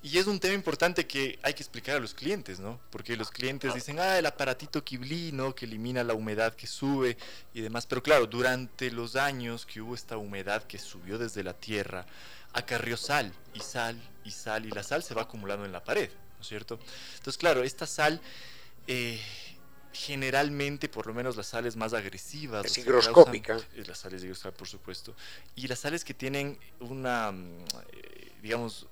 Y es un tema importante que hay que explicar a los clientes, ¿no? Porque los clientes dicen, ah, el aparatito Kibli, ¿no? Que elimina la humedad que sube y demás. Pero claro, durante los años que hubo esta humedad que subió desde la tierra, acarrió sal y sal y sal y la sal se va acumulando en la pared, ¿no es cierto? Entonces, claro, esta sal... Eh, generalmente, por lo menos las sales más agresivas. Es higroscópica. Las sales higroscópicas, por supuesto. Y las sales que tienen una, mm, eh, digamos,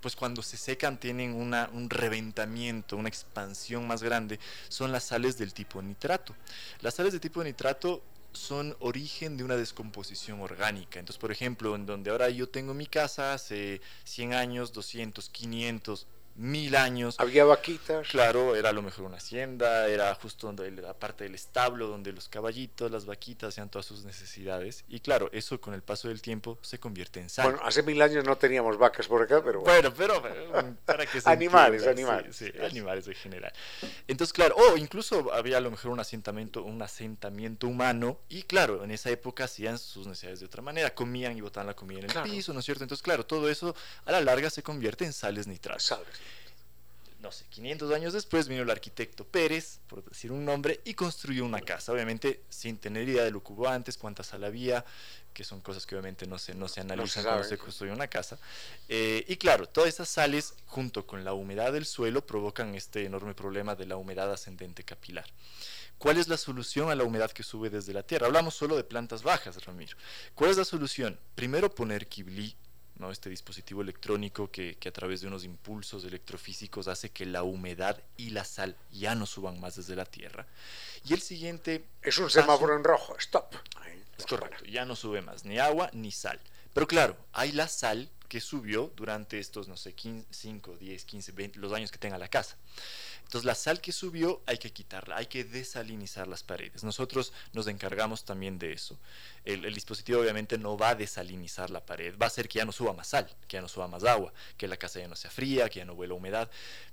pues cuando se secan tienen una, un reventamiento, una expansión más grande, son las sales del tipo nitrato. Las sales de tipo nitrato son origen de una descomposición orgánica. Entonces, por ejemplo, en donde ahora yo tengo mi casa, hace 100 años, 200, 500, mil años. Había vaquitas. Claro, era a lo mejor una hacienda, era justo donde la parte del establo, donde los caballitos, las vaquitas hacían todas sus necesidades. Y claro, eso con el paso del tiempo se convierte en sal. Bueno, hace mil años no teníamos vacas por acá, pero bueno. pero, para que se Animales, animales. Sí, animales en general. Entonces, claro, o incluso había a lo mejor un asentamiento, un asentamiento humano, y claro, en esa época hacían sus necesidades de otra manera, comían y botaban la comida en el piso, ¿no es cierto? Entonces, claro, todo eso a la larga se convierte en sales nitratas. Sales no sé, 500 años después vino el arquitecto Pérez, por decir un nombre, y construyó una casa, obviamente sin tener idea de lo que hubo antes, cuánta sal había, que son cosas que obviamente no se, no se analizan cuando se construye una casa. Eh, y claro, todas esas sales, junto con la humedad del suelo, provocan este enorme problema de la humedad ascendente capilar. ¿Cuál es la solución a la humedad que sube desde la tierra? Hablamos solo de plantas bajas, Ramiro. ¿Cuál es la solución? Primero poner Kibli ¿no? este dispositivo electrónico que, a través de unos impulsos electrofísicos hace que la humedad y la sal ya no suban más desde la Tierra. Y el siguiente... Es un semáforo en rojo, stop. Es correcto, ya no sube más ni agua ni sal. Pero claro, hay la sal que subió durante estos, no sé, 5, 10, 15, 20, los años que tenga la casa. Entonces la sal que subió hay que quitarla, hay que desalinizar las paredes. Nosotros nos encargamos también de eso. El, dispositivo obviamente no va a desalinizar la pared, va a hacer que ya no suba más sal, que ya no suba más agua, que la casa ya no sea fría, que ya no huela humedad.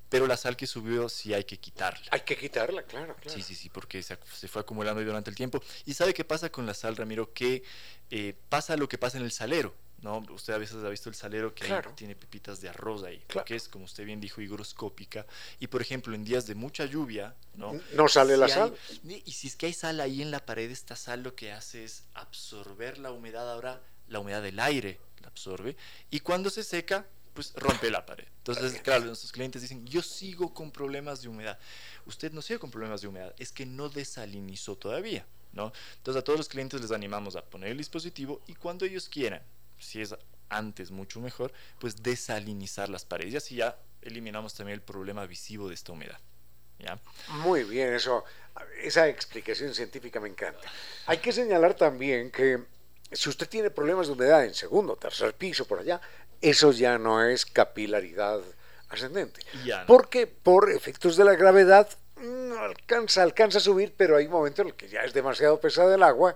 Pero la sal que subió sí hay que quitarla. Hay que quitarla, claro, claro. Sí, sí, sí, porque se, fue acumulando durante el tiempo. ¿Y sabe qué pasa con la sal, Ramiro? Que eh, pasa lo que pasa en el salero ¿no? Usted a veces ha visto el salero que tiene pepitas de arroz ahí, que es, como usted bien dijo, higroscópica. Y por ejemplo, en días de mucha lluvia, ¿no? No sale la sal. Y si es que hay sal ahí en la pared, esta sal lo que hace es absorber la humedad, ahora la humedad del aire la absorbe, y cuando se seca, pues rompe la pared. Entonces, claro, nuestros clientes dicen, yo sigo con problemas de humedad. Usted no sigue con problemas de humedad, es que no desalinizó todavía. ¿no? Entonces a todos los clientes les animamos a poner el dispositivo y cuando ellos quieran si es antes mucho mejor, pues desalinizar las paredes y así ya eliminamos también el problema visivo de esta humedad. ¿ya? Muy bien, eso, esa explicación científica me encanta. Hay que señalar también que si usted tiene problemas de humedad en segundo, tercer piso, por allá, eso ya no es capilaridad ascendente. Porque por efectos de la gravedad no alcanza, alcanza a subir, pero hay momentos en los que ya es demasiado pesado el agua,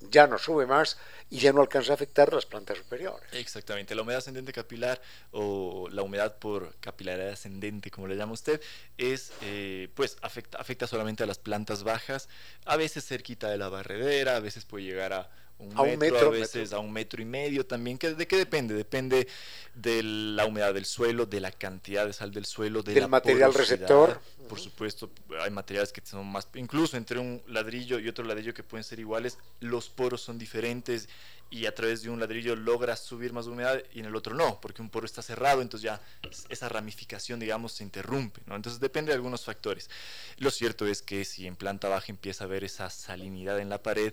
ya no sube más y ya no alcanza a afectar las plantas superiores. Exactamente, la humedad ascendente capilar o la humedad por capilaridad ascendente, como le llama usted, es, eh, pues afecta, afecta solamente a las plantas bajas, a veces cerquita de la barredera, a veces puede llegar a un, metro, a veces a un metro y medio también. ¿De qué depende? Depende de la humedad del suelo, de la cantidad de sal del suelo, de del material receptor. Por supuesto, hay materiales que son más, incluso entre un ladrillo y otro ladrillo que pueden ser iguales, los poros son diferentes y a través de un ladrillo logras subir más humedad y en el otro no, porque un poro está cerrado, entonces ya esa ramificación, digamos, se interrumpe, ¿no? Entonces depende de algunos factores. Lo cierto es que si en planta baja empieza a haber esa salinidad en la pared,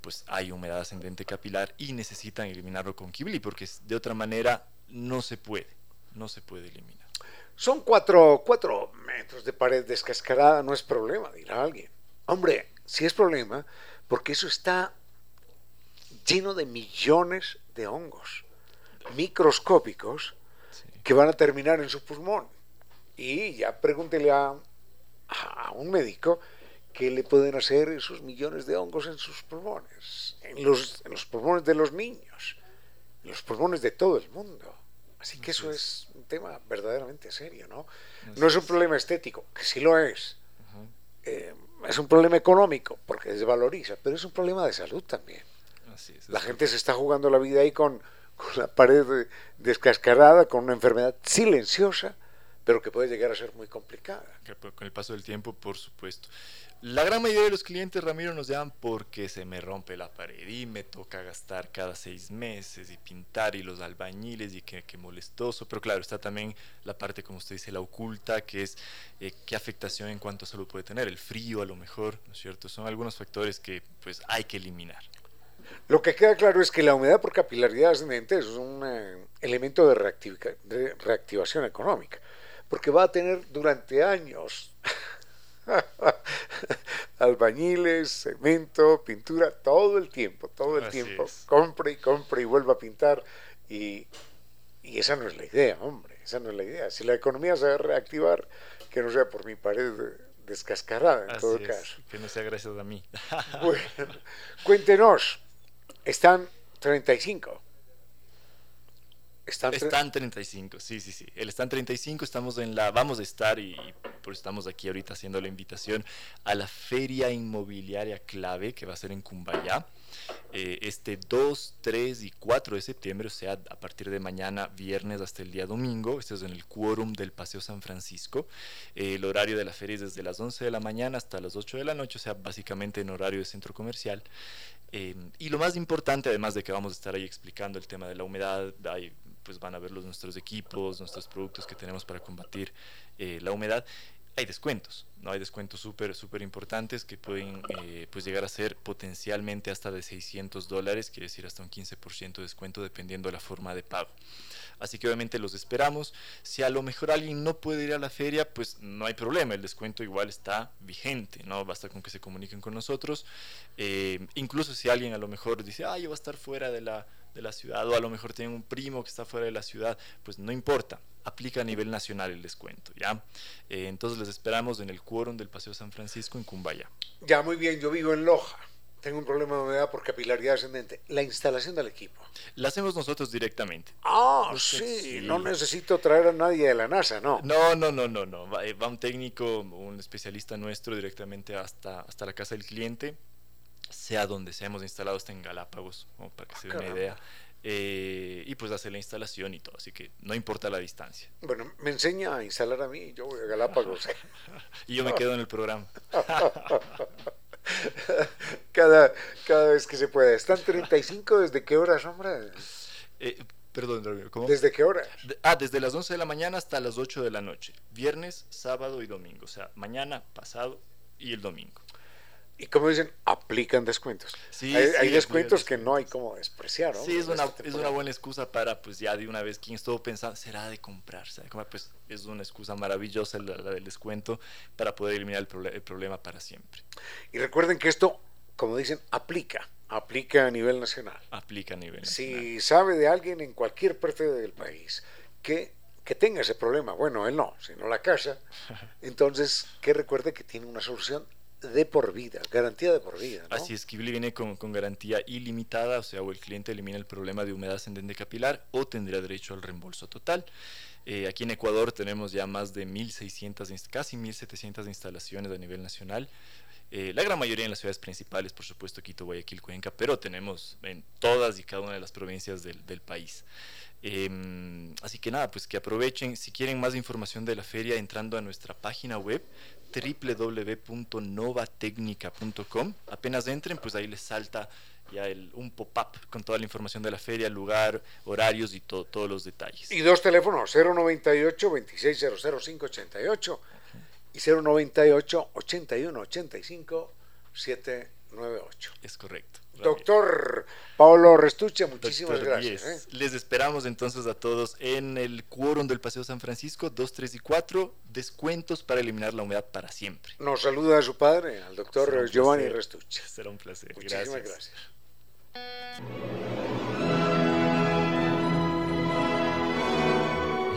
pues hay humedad ascendente capilar y necesitan eliminarlo con Kibli, porque de otra manera no se puede, no se puede eliminar. Son cuatro, cuatro metros de pared descascarada, no es problema, dirá alguien. Hombre, sí es problema, porque eso está lleno de millones de hongos microscópicos que van a terminar en su pulmón. Y ya pregúntele a, a un médico qué le pueden hacer esos millones de hongos en sus pulmones, en los, en los pulmones de los niños, en los pulmones de todo el mundo. Así que eso es un tema verdaderamente serio, ¿no? No es un problema estético, que sí lo es. Eh, es un problema económico, porque desvaloriza, pero es un problema de salud también. Así es, La gente se está jugando la vida ahí con, con la pared descascarada, con una enfermedad silenciosa, pero que puede llegar a ser muy complicada. Con el paso del tiempo, por supuesto. La gran mayoría de los clientes, Ramiro, nos llaman porque se me rompe la pared y me toca gastar cada seis meses y pintar y los albañiles y que, que molestoso. Pero claro, está también la parte, como usted dice, la oculta, que es eh, qué afectación en cuanto a salud puede tener. El frío, a lo mejor, ¿no es cierto? Son algunos factores que pues hay que eliminar. Lo que queda claro es que la humedad por capilaridad ascendente es un eh, elemento de, de reactivación económica, porque va a tener durante años albañiles, cemento, pintura, todo el tiempo, todo el Así tiempo. es. Compre y compre y vuelva a pintar. Y, y esa no es la idea, hombre, esa no es la idea. Si la economía se va a reactivar, que no sea por mi pared descascarada, en Así todo es, caso. que no sea gracias a mí. Bueno, cuéntenos, están 35. Tre- Están 35, sí, sí, sí. El Están 35, estamos en la, vamos a estar y, por eso estamos aquí ahorita haciendo la invitación a la Feria Inmobiliaria Clave que va a ser en Cumbayá. eh, este 2, 3 y 4 de septiembre, o sea, a partir de mañana, viernes hasta el día domingo. Esto es en el quórum del Paseo San Francisco. Eh, el horario de la feria es desde las 11 de la mañana hasta las 8 de la noche, o sea, básicamente en horario de centro comercial. Eh, y lo más importante, además de que vamos a estar ahí explicando el tema de la humedad, ahí, pues van a ver los, nuestros equipos, nuestros productos que tenemos para combatir eh, la humedad. Hay descuentos, ¿no? Hay descuentos súper, súper importantes que pueden eh, pues llegar a ser potencialmente hasta de 600 dólares, quiere decir hasta un 15% de descuento dependiendo de la forma de pago. Así que obviamente los esperamos. Si a lo mejor alguien no puede ir a la feria, pues no hay problema, el descuento igual está vigente, ¿no? Basta con que se comuniquen con nosotros. Eh, incluso si alguien a lo mejor dice, ah, yo voy a estar fuera de la, de la ciudad, o a lo mejor tiene un primo que está fuera de la ciudad, pues no importa, aplica a nivel nacional el descuento, ¿ya? Eh, entonces les esperamos en el quórum del Paseo San Francisco en Cumbaya. Ya, muy bien, yo vivo en Loja. Tengo un problema de humedad por capilaridad ascendente. La instalación del equipo. La hacemos nosotros directamente. Ah, No sé, sí, sí. no necesito traer a nadie de la NASA, no. No, no, no, no, no. Va, eh, va un técnico, un especialista nuestro directamente hasta, hasta la casa del cliente, sea donde seamos instalados, está en Galápagos, como para que se den una idea. Eh, y pues hace la instalación y todo, así que no importa la distancia. Bueno, me enseña a instalar a mí, yo voy a Galápagos. Y yo me quedo en el programa. cada, cada vez que se pueda. ¿Están 35 desde qué horas, hombre? Eh, perdón, ¿cómo? ¿Desde qué horas? De- ah, desde las 11 de la mañana hasta las 8 de la noche. Viernes, sábado y domingo. O sea, mañana, pasado y el domingo. Y como dicen, aplican descuentos. Sí, hay sí, hay hay descuentos que no hay como despreciar, ¿no? Sí, es En una, es una buena excusa para, pues ya de una vez, quien estuvo pensando, será de comprar, será de comprar, pues es una excusa maravillosa la, la del descuento para poder eliminar el, proble- el problema para siempre. Y recuerden que esto, como dicen, aplica. Aplica a nivel nacional. Aplica a nivel nacional. Si sabe de alguien en cualquier parte del país que, que tenga ese problema, bueno, él no, sino la casa, entonces que recuerde que tiene una solución de por vida, garantía de por vida. ¿no? Así es, Kibli viene con, con garantía ilimitada, o sea, o el cliente elimina el problema de humedad ascendente capilar o tendría derecho al reembolso total. Eh, aquí en Ecuador tenemos ya más de 1.600, inst- casi 1.700 instalaciones a nivel nacional. Eh, la gran mayoría en las ciudades principales, por supuesto, Quito, Guayaquil, Cuenca, pero tenemos en todas y cada una de las provincias del, país. Em, así que nada, pues que aprovechen, si quieren más información de la feria, entrando a nuestra página web www.novatecnica.com. Apenas entren, pues ahí les salta ya el, un pop-up con toda la información de la feria, lugar, horarios y to- todos los detalles. Y dos teléfonos, 098 2600588 y 098 81 85 798. Es correcto. Doctor Pablo Restuche, muchísimas Doctor gracias. ¿eh? Les esperamos entonces a todos en el quórum del Paseo San Francisco, 2, 3 y 4, descuentos para eliminar la humedad para siempre. Nos saluda a su padre, al doctor Giovanni placer. Restuche. Será un placer. Muchísimas gracias. gracias.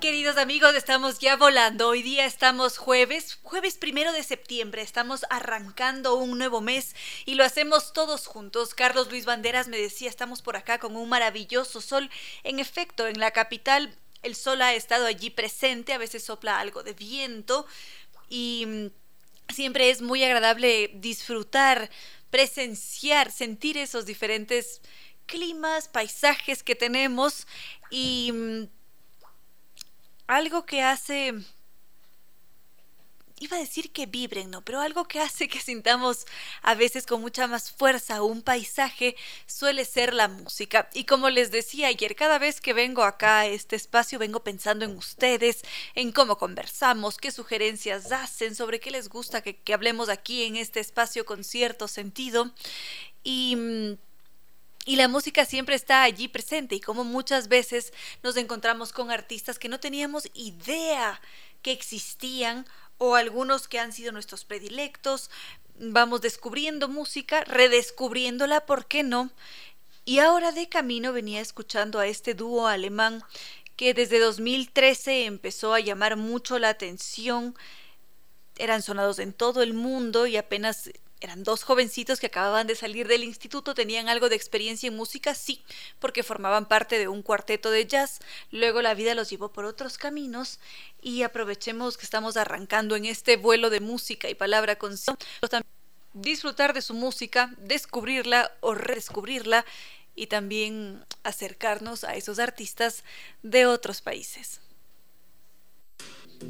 Queridos amigos, estamos ya volando. Hoy día estamos jueves, jueves primero de septiembre. Estamos arrancando un nuevo mes y lo hacemos todos juntos. Carlos Luis Banderas me decía, estamos por acá con un maravilloso sol. En efecto, en la capital el sol ha estado allí presente, a veces sopla algo de viento y mm, siempre es muy agradable disfrutar, presenciar, sentir esos diferentes climas, paisajes que tenemos y mm, algo que hace iba a decir que vibren, ¿no? Pero algo que hace que sintamos a veces con mucha más fuerza un paisaje suele ser la música. Y como les decía ayer, cada vez que vengo acá a este espacio vengo pensando en ustedes, en cómo conversamos, qué sugerencias hacen, sobre qué les gusta que, que hablemos aquí en este espacio con cierto sentido. Y mm, y la música siempre está allí presente y como muchas veces nos encontramos con artistas que no teníamos idea que existían o algunos que han sido nuestros predilectos, vamos descubriendo música, redescubriéndola, ¿por qué no? Y ahora de camino venía escuchando a este dúo alemán que desde 2013 empezó a llamar mucho la atención, eran sonados en todo el mundo y apenas eran dos jovencitos que acababan de salir del instituto, tenían algo de experiencia en música, sí, porque formaban parte de un cuarteto de jazz. Luego la vida los llevó por otros caminos y aprovechemos que estamos arrancando en este vuelo de música y palabra con disfrutar de su música, descubrirla o redescubrirla y también acercarnos a esos artistas de otros países.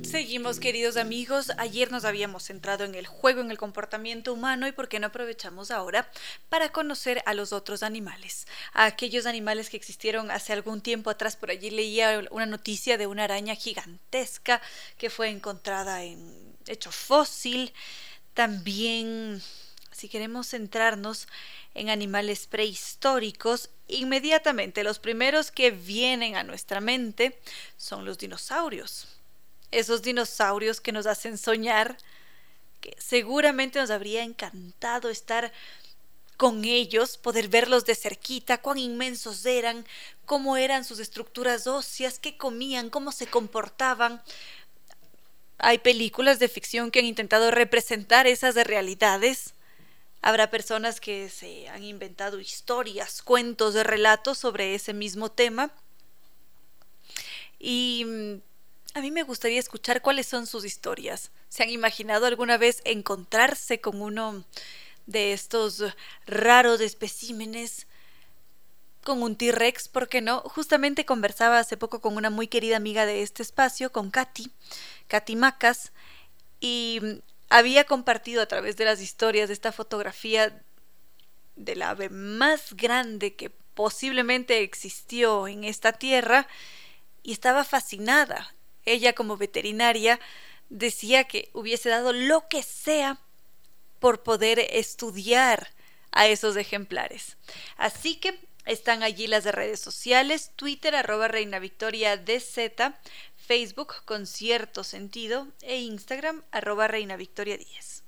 Seguimos, queridos amigos. Ayer nos habíamos centrado en el juego, en el comportamiento humano y por qué no aprovechamos ahora para conocer a los otros animales, a aquellos animales que existieron hace algún tiempo atrás. Por allí leía una noticia de una araña gigantesca que fue encontrada en hecho fósil. También, si queremos centrarnos en animales prehistóricos, inmediatamente los primeros que vienen a nuestra mente son los dinosaurios esos dinosaurios que nos hacen soñar, que seguramente nos habría encantado estar con ellos, poder verlos de cerquita, cuán inmensos eran, cómo eran sus estructuras óseas, qué comían, cómo se comportaban. Hay películas de ficción que han intentado representar esas realidades. Habrá personas que se han inventado historias, cuentos, relatos sobre ese mismo tema. Y a mí me gustaría escuchar cuáles son sus historias. ¿Se han imaginado alguna vez encontrarse con uno de estos raros especímenes? Con un T-Rex, ¿por qué no? Justamente conversaba hace poco con una muy querida amiga de este espacio, con Katy, Katy Macas, y había compartido a través de las historias de esta fotografía del ave más grande que posiblemente existió en esta tierra y estaba fascinada ella como veterinaria decía que hubiese dado lo que sea por poder estudiar a esos ejemplares. Así que están allí las redes sociales, Twitter arroba Reina Victoria DZ, Facebook con cierto sentido e Instagram arroba Reina Victoria 10.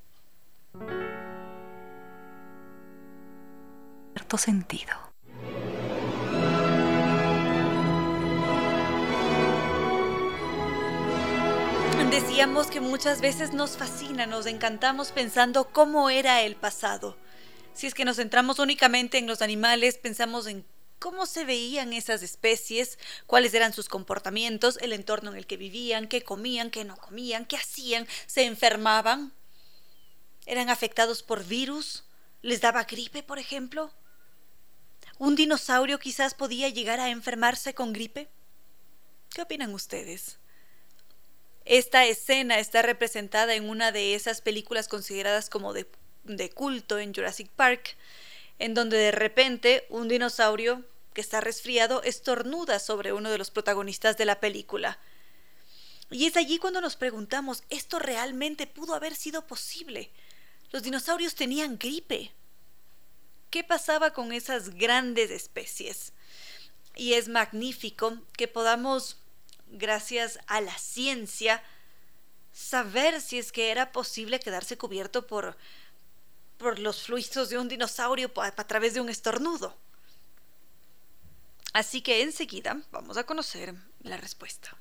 Cierto sentido. Decíamos que muchas veces nos fascina, nos encantamos pensando cómo era el pasado. Si es que nos centramos únicamente en los animales, pensamos en cómo se veían esas especies, cuáles eran sus comportamientos, el entorno en el que vivían, qué comían, qué no comían, qué hacían, se enfermaban, eran afectados por virus, les daba gripe, por ejemplo. ¿Un dinosaurio quizás podía llegar a enfermarse con gripe? ¿Qué opinan ustedes? Esta escena está representada en una de esas películas consideradas como de, culto en Jurassic Park, en donde de repente un dinosaurio que está resfriado estornuda sobre uno de los protagonistas de la película. Y es allí cuando nos preguntamos, ¿esto realmente pudo haber sido posible? Los dinosaurios tenían gripe. ¿Qué pasaba con esas grandes especies? Y es magnífico que podamos gracias a la ciencia, saber si es que era posible quedarse cubierto por, por los fluidos de un dinosaurio a, a través de un estornudo. Así que enseguida vamos a conocer la respuesta.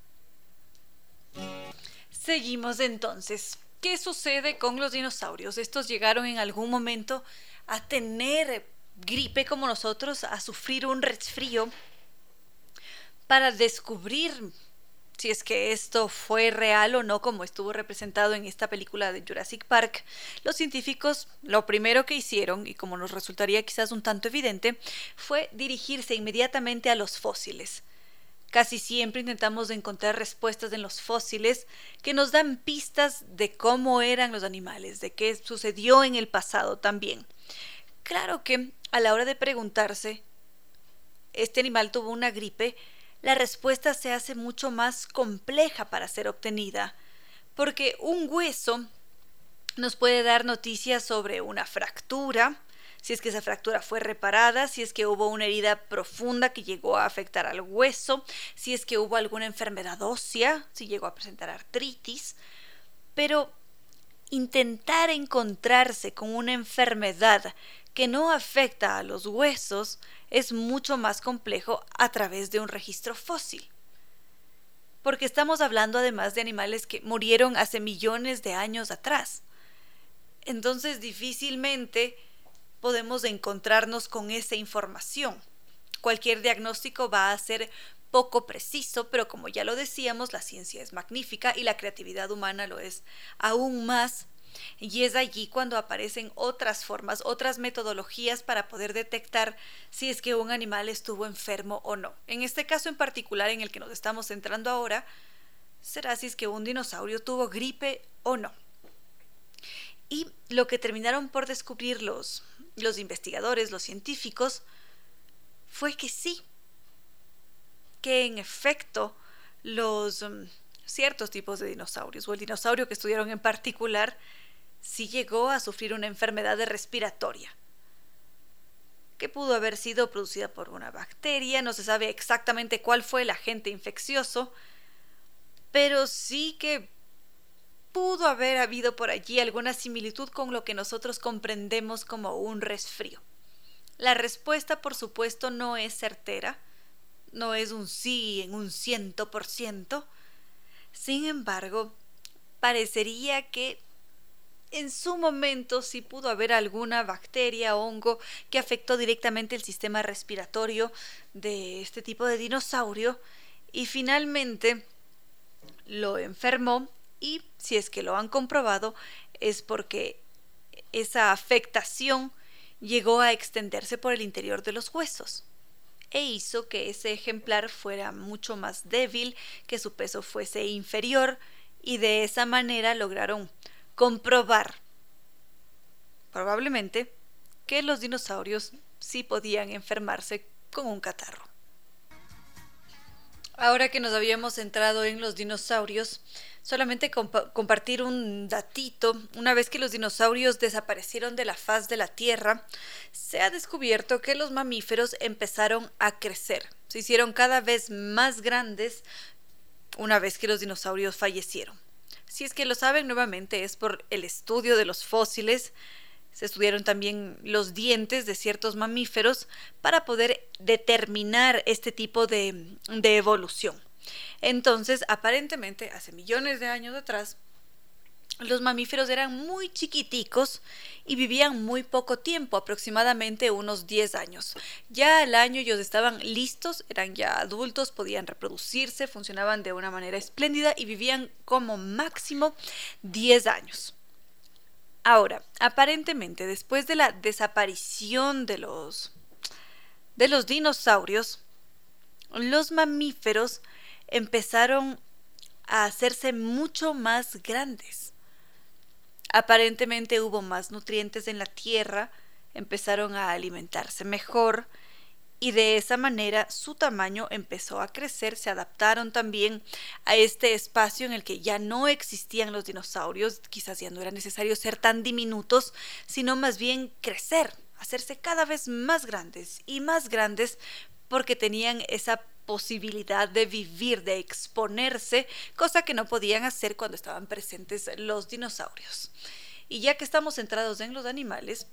Seguimos entonces. ¿Qué sucede con los dinosaurios? Estos llegaron en algún momento a tener gripe como nosotros, a sufrir un resfrío, para descubrir si es que esto fue real o no, como estuvo representado en esta película de Jurassic Park, los científicos lo primero que hicieron, y como nos resultaría quizás un tanto evidente, fue dirigirse inmediatamente a los fósiles. Casi siempre intentamos encontrar respuestas en los fósiles que nos dan pistas de cómo eran los animales, de qué sucedió en el pasado también. Claro que a la hora de preguntarse, ¿este animal tuvo una gripe? La respuesta se hace mucho más compleja para ser obtenida, porque un hueso nos puede dar noticias sobre una fractura, si es que esa fractura fue reparada, si es que hubo una herida profunda que llegó a afectar al hueso, si es que hubo alguna enfermedad ósea, si llegó a presentar artritis, pero intentar encontrarse con una enfermedad que no afecta a los huesos es mucho más complejo a través de un registro fósil. Porque estamos hablando además de animales que murieron hace millones de años atrás. Entonces difícilmente podemos encontrarnos con esa información. Cualquier diagnóstico va a ser poco preciso, pero como ya lo decíamos, la ciencia es magnífica y la creatividad humana lo es aún más y es allí cuando aparecen otras formas, otras metodologías para poder detectar si es que un animal estuvo enfermo o no. En este caso en particular en el que nos estamos centrando ahora, será si es que un dinosaurio tuvo gripe o no. Y lo que terminaron por descubrir los, los investigadores, los científicos, fue que sí, que en efecto los mm, ciertos tipos de dinosaurios, o el dinosaurio que estudiaron en particular, sí llegó a sufrir una enfermedad respiratoria, que pudo haber sido producida por una bacteria, no se sabe exactamente cuál fue el agente infeccioso, pero sí que pudo haber habido por allí alguna similitud con lo que nosotros comprendemos como un resfrío. La respuesta, por supuesto, no es certera, no es un sí en un ciento por ciento. Sin embargo, parecería que en su momento sí pudo haber alguna bacteria o hongo que afectó directamente el sistema respiratorio de este tipo de dinosaurio y finalmente lo enfermó y si es que lo han comprobado es porque esa afectación llegó a extenderse por el interior de los huesos e hizo que ese ejemplar fuera mucho más débil, que su peso fuese inferior y de esa manera lograron comprobar probablemente que los dinosaurios sí podían enfermarse con un catarro. Ahora que nos habíamos centrado en los dinosaurios, solamente compartir un datito. Una vez que los dinosaurios desaparecieron de la faz de la Tierra, se ha descubierto que los mamíferos empezaron a crecer. Se hicieron cada vez más grandes una vez que los dinosaurios fallecieron. Si es que lo saben nuevamente es por el estudio de los fósiles. Se estudiaron también los dientes de ciertos mamíferos para poder determinar este tipo de, evolución. Entonces, aparentemente, hace millones de años atrás, los mamíferos eran muy chiquiticos y vivían muy poco tiempo, aproximadamente unos 10 años. Ya al año ellos estaban listos, eran ya adultos, podían reproducirse, funcionaban de una manera espléndida y vivían como máximo 10 años. Ahora, aparentemente, después de la desaparición de los de los dinosaurios, los mamíferos empezaron a hacerse mucho más grandes Aparentemente hubo más nutrientes en la tierra, empezaron a alimentarse mejor y de esa manera su tamaño empezó a crecer, se adaptaron también a este espacio en el que ya no existían los dinosaurios, quizás ya no era necesario ser tan diminutos, sino más bien crecer, hacerse cada vez más grandes y más grandes porque tenían esa posibilidad de vivir, de exponerse, cosa que no podían hacer cuando estaban presentes los dinosaurios. Y ya que estamos centrados en los animales,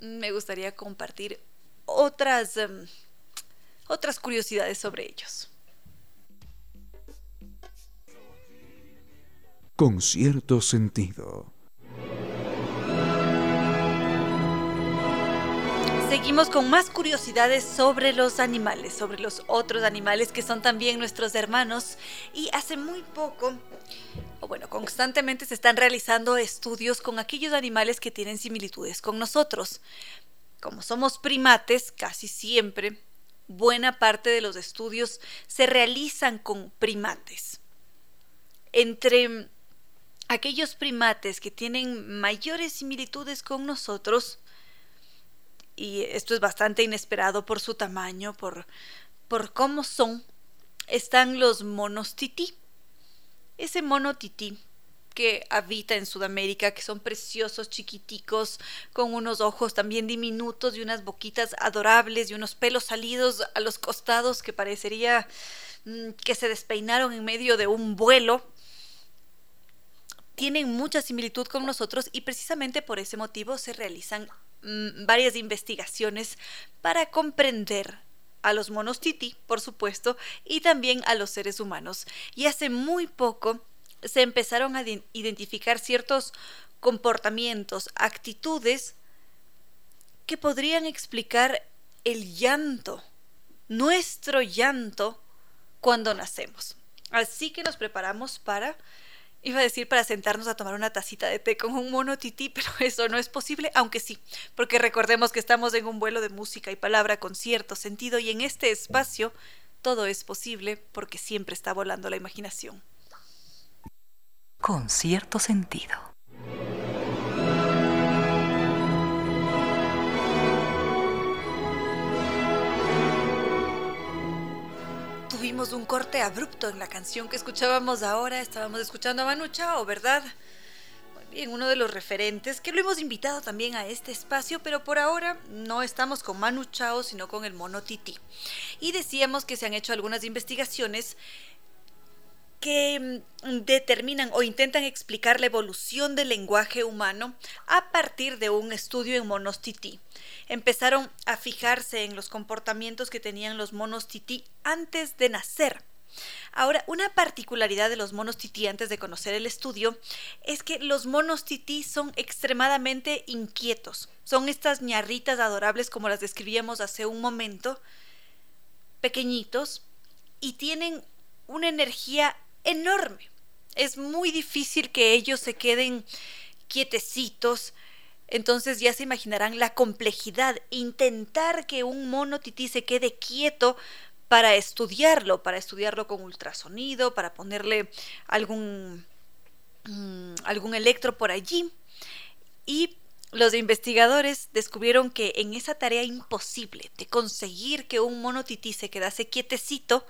me gustaría compartir otras, em, otras curiosidades sobre ellos. con cierto sentido. Seguimos con más curiosidades sobre los animales, sobre los otros animales que son también nuestros hermanos. Y hace muy poco, o bueno, constantemente se están realizando estudios con aquellos animales que tienen similitudes con nosotros. Como somos primates, casi siempre, buena parte de los estudios se realizan con primates. Entre aquellos primates que tienen mayores similitudes con nosotros, y esto es bastante inesperado por su tamaño, por, por cómo son, están los monos tití. Ese mono tití que habita en Sudamérica, que son preciosos, chiquiticos, con unos ojos también diminutos y unas boquitas adorables y unos pelos salidos a los costados que parecería mm, que se despeinaron en medio de un vuelo. Tienen mucha similitud con nosotros y precisamente por ese motivo se realizan Mm, varias investigaciones para comprender a los monos titi, por supuesto, y también a los seres humanos. Y hace muy poco se empezaron a identificar ciertos comportamientos, actitudes que podrían explicar el llanto, nuestro llanto cuando nacemos. Así que nos preparamos para Iba a decir para sentarnos a tomar una tacita de té con un mono tití, pero eso no es posible, aunque sí, porque recordemos que estamos en un vuelo de música y palabra con cierto sentido y en este espacio todo es posible porque siempre está volando la imaginación. Con cierto sentido. Tuvimos un corte abrupto en la canción que escuchábamos ahora. Estábamos escuchando a Manu Chao, ¿verdad? Muy bien, uno de los referentes que lo hemos invitado también a este espacio, pero por ahora no estamos con Manu Chao, sino con el mono Titi. Y decíamos que se han hecho algunas investigaciones que mm, determinan o intentan explicar la evolución del lenguaje humano a partir de un estudio en monos tití. Empezaron a fijarse en los comportamientos que tenían los monos tití antes de nacer. Ahora, una particularidad de los monos tití antes de conocer el estudio es que los monos tití son extremadamente inquietos. Son estas ñarritas adorables como las describíamos hace un momento, pequeñitos, y tienen una energía enorme. Es muy difícil que ellos se queden quietecitos. Entonces ya se imaginarán la complejidad. Intentar que un mono tití se quede quieto para estudiarlo, para estudiarlo con ultrasonido, para ponerle algún, mm, algún electro por allí. Y los investigadores descubrieron que en esa tarea imposible de conseguir que un mono tití se quedase quietecito,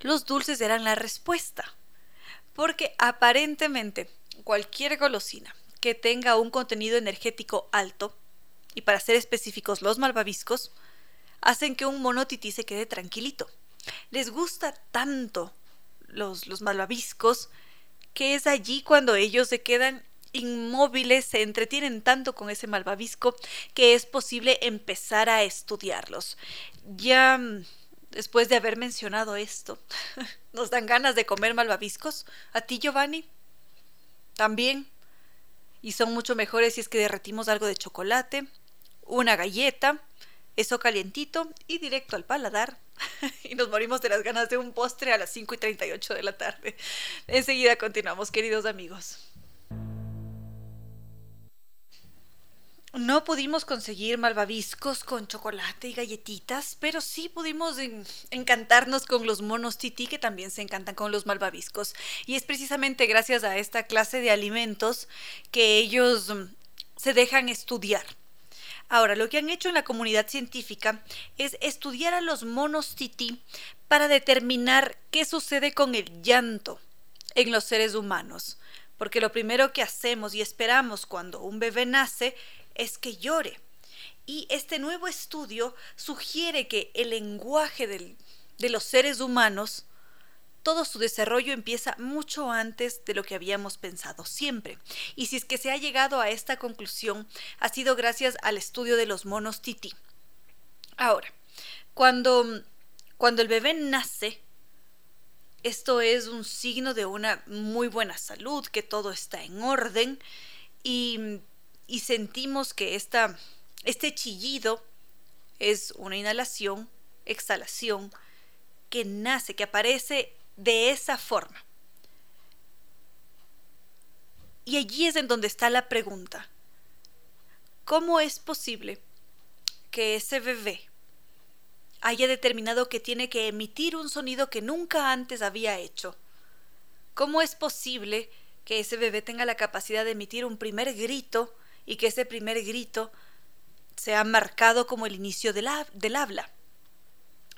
los dulces eran la respuesta. Porque aparentemente cualquier golosina que tenga un contenido energético alto, y para ser específicos los malvaviscos, hacen que un mono tití se quede tranquilito. Les gusta tanto los, los malvaviscos que es allí cuando ellos se quedan inmóviles, se entretienen tanto con ese malvavisco que es posible empezar a estudiarlos. Ya mm, después de haber mencionado esto, nos dan ganas de comer malvaviscos. ¿A ti, Giovanni? También. Y son mucho mejores si es que derretimos algo de chocolate, una galleta, eso calientito y directo al paladar. y nos morimos de las ganas de un postre a las 5 y 38 de la tarde. Enseguida continuamos, queridos amigos. No pudimos conseguir malvaviscos con chocolate y galletitas, pero sí pudimos encantarnos con los monos tití que también se encantan con los malvaviscos. Y es precisamente gracias a esta clase de alimentos que ellos mm, se dejan estudiar. Ahora, lo que han hecho en la comunidad científica es estudiar a los monos tití para determinar qué sucede con el llanto en los seres humanos. Porque lo primero que hacemos y esperamos cuando un bebé nace es que llore. Y este nuevo estudio sugiere que el lenguaje de los seres humanos, todo su desarrollo empieza mucho antes de lo que habíamos pensado siempre. Y si es que se ha llegado a esta conclusión, ha sido gracias al estudio de los monos titi. Ahora, cuando, cuando el bebé nace, esto es un signo de una muy buena salud, que todo está en orden y, y sentimos que esta, este chillido es una inhalación, exhalación, que nace, que aparece de esa forma. Y allí es en donde está la pregunta. ¿Cómo es posible que ese bebé haya determinado que tiene que emitir un sonido que nunca antes había hecho? ¿Cómo es posible que ese bebé tenga la capacidad de emitir un primer grito y que ese primer grito sea marcado como el inicio del, del habla?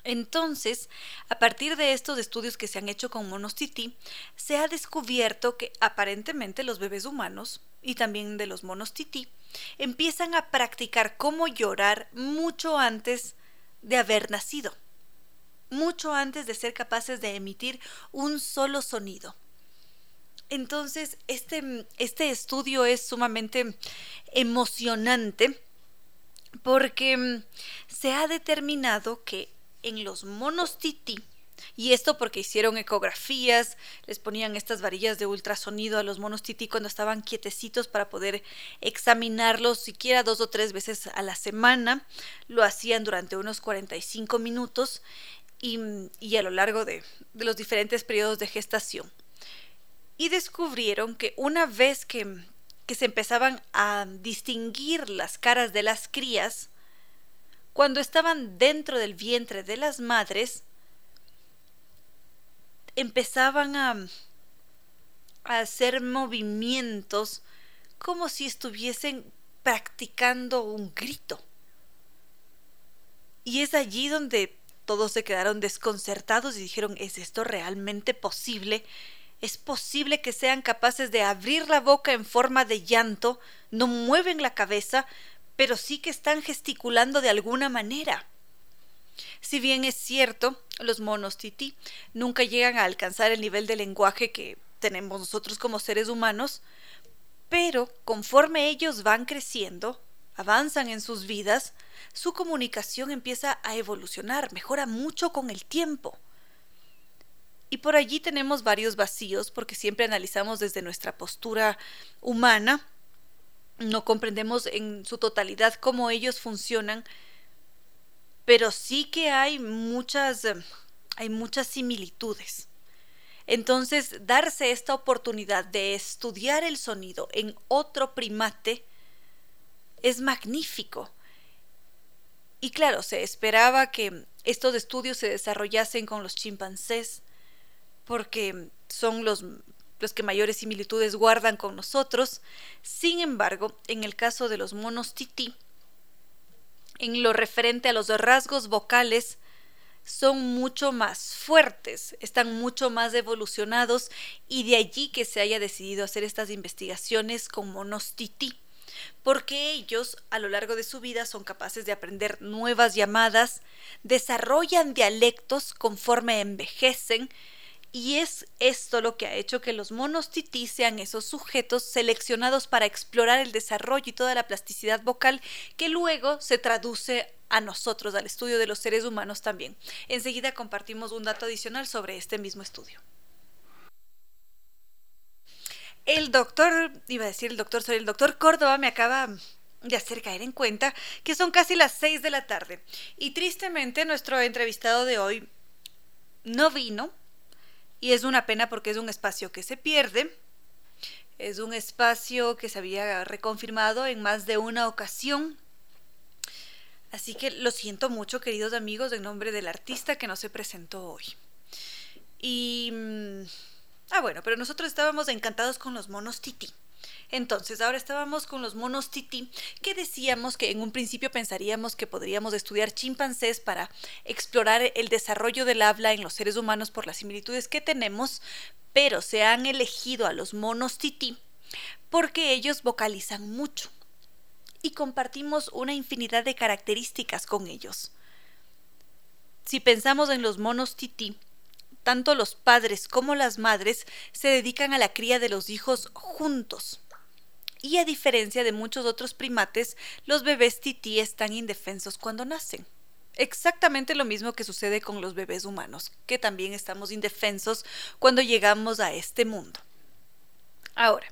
Entonces, a partir de estos estudios que se han hecho con monos tití, se ha descubierto que aparentemente los bebés humanos y también de los monos tití empiezan a practicar cómo llorar mucho antes de haber nacido, mucho antes de ser capaces de emitir un solo sonido. Entonces, este, este estudio es sumamente emocionante porque mm, se ha determinado que en los monos tití, y esto porque hicieron ecografías, les ponían estas varillas de ultrasonido a los monos tití cuando estaban quietecitos para poder examinarlos siquiera dos o tres veces a la semana. Lo hacían durante unos 45 minutos y, y a lo largo de, de los diferentes periodos de gestación. Y descubrieron que una vez que, que se empezaban a distinguir las caras de las crías, cuando estaban dentro del vientre de las madres, empezaban a, hacer movimientos como si estuviesen practicando un grito. Y es allí donde todos se quedaron desconcertados y dijeron, ¿es esto realmente posible? ¿Es posible que sean capaces de abrir la boca en forma de llanto? No mueven la cabeza, pero sí que están gesticulando de alguna manera. Si bien es cierto, los monos tití nunca llegan a alcanzar el nivel de lenguaje que tenemos nosotros como seres humanos, pero conforme ellos van creciendo, avanzan en sus vidas, su comunicación empieza a evolucionar, mejora mucho con el tiempo. Y por allí tenemos varios vacíos porque siempre analizamos desde nuestra postura humana no comprendemos en su totalidad cómo ellos funcionan, pero sí que hay muchas, eh, hay muchas similitudes. Entonces, darse esta oportunidad de estudiar el sonido en otro primate es magnífico. Y claro, se esperaba que estos estudios se desarrollasen con los chimpancés, porque son los los que mayores similitudes guardan con nosotros. Sin embargo, en el caso de los monos tití, en lo referente a los rasgos vocales, son mucho más fuertes, están mucho más evolucionados y de allí que se haya decidido hacer estas investigaciones con monos tití, porque ellos a lo largo de su vida son capaces de aprender nuevas llamadas, desarrollan dialectos conforme envejecen y es esto lo que ha hecho que los monos sean esos sujetos seleccionados para explorar el desarrollo y toda la plasticidad vocal que luego se traduce a nosotros, al estudio de los seres humanos también. Enseguida compartimos un dato adicional sobre este mismo estudio. El doctor, iba a decir el doctor, soy el doctor Córdoba, me acaba de hacer caer en cuenta que son casi las 6 de la tarde. Y tristemente nuestro entrevistado de hoy no vino y es una pena porque es un espacio que se pierde. Es un espacio que se había reconfirmado en más de una ocasión. Así que lo siento mucho, queridos amigos, en nombre del artista que no se presentó hoy. Y... Mm, ah, bueno, pero nosotros estábamos encantados con los monos Titi. Entonces, ahora estábamos con los monos tití, que decíamos que en un principio pensaríamos que podríamos estudiar chimpancés para explorar el desarrollo del habla en los seres humanos por las similitudes que tenemos, pero se han elegido a los monos tití porque ellos vocalizan mucho y compartimos una infinidad de características con ellos. Si pensamos en los monos tití, tanto los padres como las madres se dedican a la cría de los hijos juntos y a diferencia de muchos otros primates, los bebés tití están indefensos cuando nacen. Exactamente lo mismo que sucede con los bebés humanos, que también estamos indefensos cuando llegamos a este mundo. Ahora,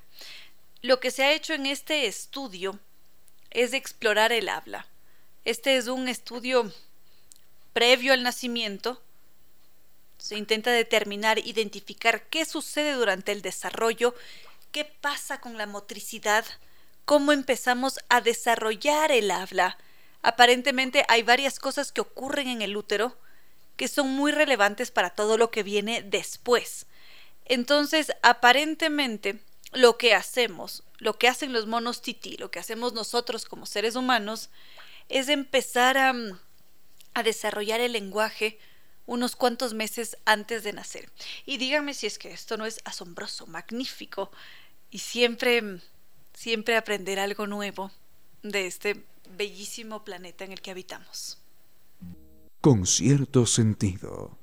lo que se ha hecho en este estudio es explorar el habla. Este es un estudio previo al nacimiento. Se intenta determinar, identificar qué sucede durante el desarrollo, qué pasa con la motricidad, cómo empezamos a desarrollar el habla. Aparentemente hay varias cosas que ocurren en el útero que son muy relevantes para todo lo que viene después. Entonces, aparentemente, lo que hacemos, lo que hacen los monos tití, lo que hacemos nosotros como seres humanos, es empezar a, a desarrollar el lenguaje unos cuantos meses antes de nacer. Y díganme si es que esto no es asombroso, magnífico, y siempre, siempre aprender algo nuevo de este bellísimo planeta en el que habitamos. Con cierto sentido.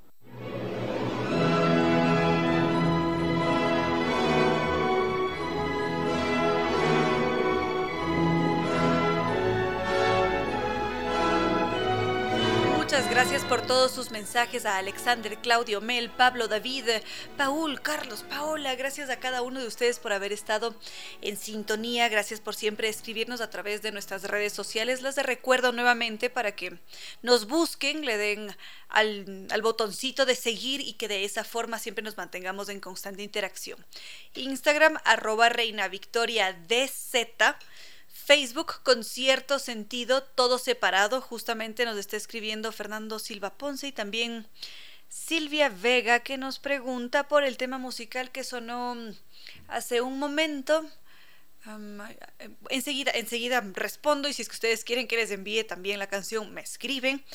Muchas gracias por todos sus mensajes a Alexander, Claudio, Mel, Pablo, David, Paul, Carlos, Paola. Gracias a cada uno de ustedes por haber estado en sintonía. Gracias por siempre escribirnos a través de nuestras redes sociales. Les recuerdo nuevamente para que nos busquen, le den al, al botoncito de seguir y que de esa forma siempre nos mantengamos en constante interacción. Instagram, arroba Reina Victoria DZ. Facebook con cierto sentido, todo separado. Justamente nos está escribiendo Fernando Silva Ponce y también Silvia Vega que nos pregunta por el tema musical que sonó mm, hace un momento. Um, enseguida, enseguida respondo y si es que ustedes quieren que les envíe también la canción, me escriben.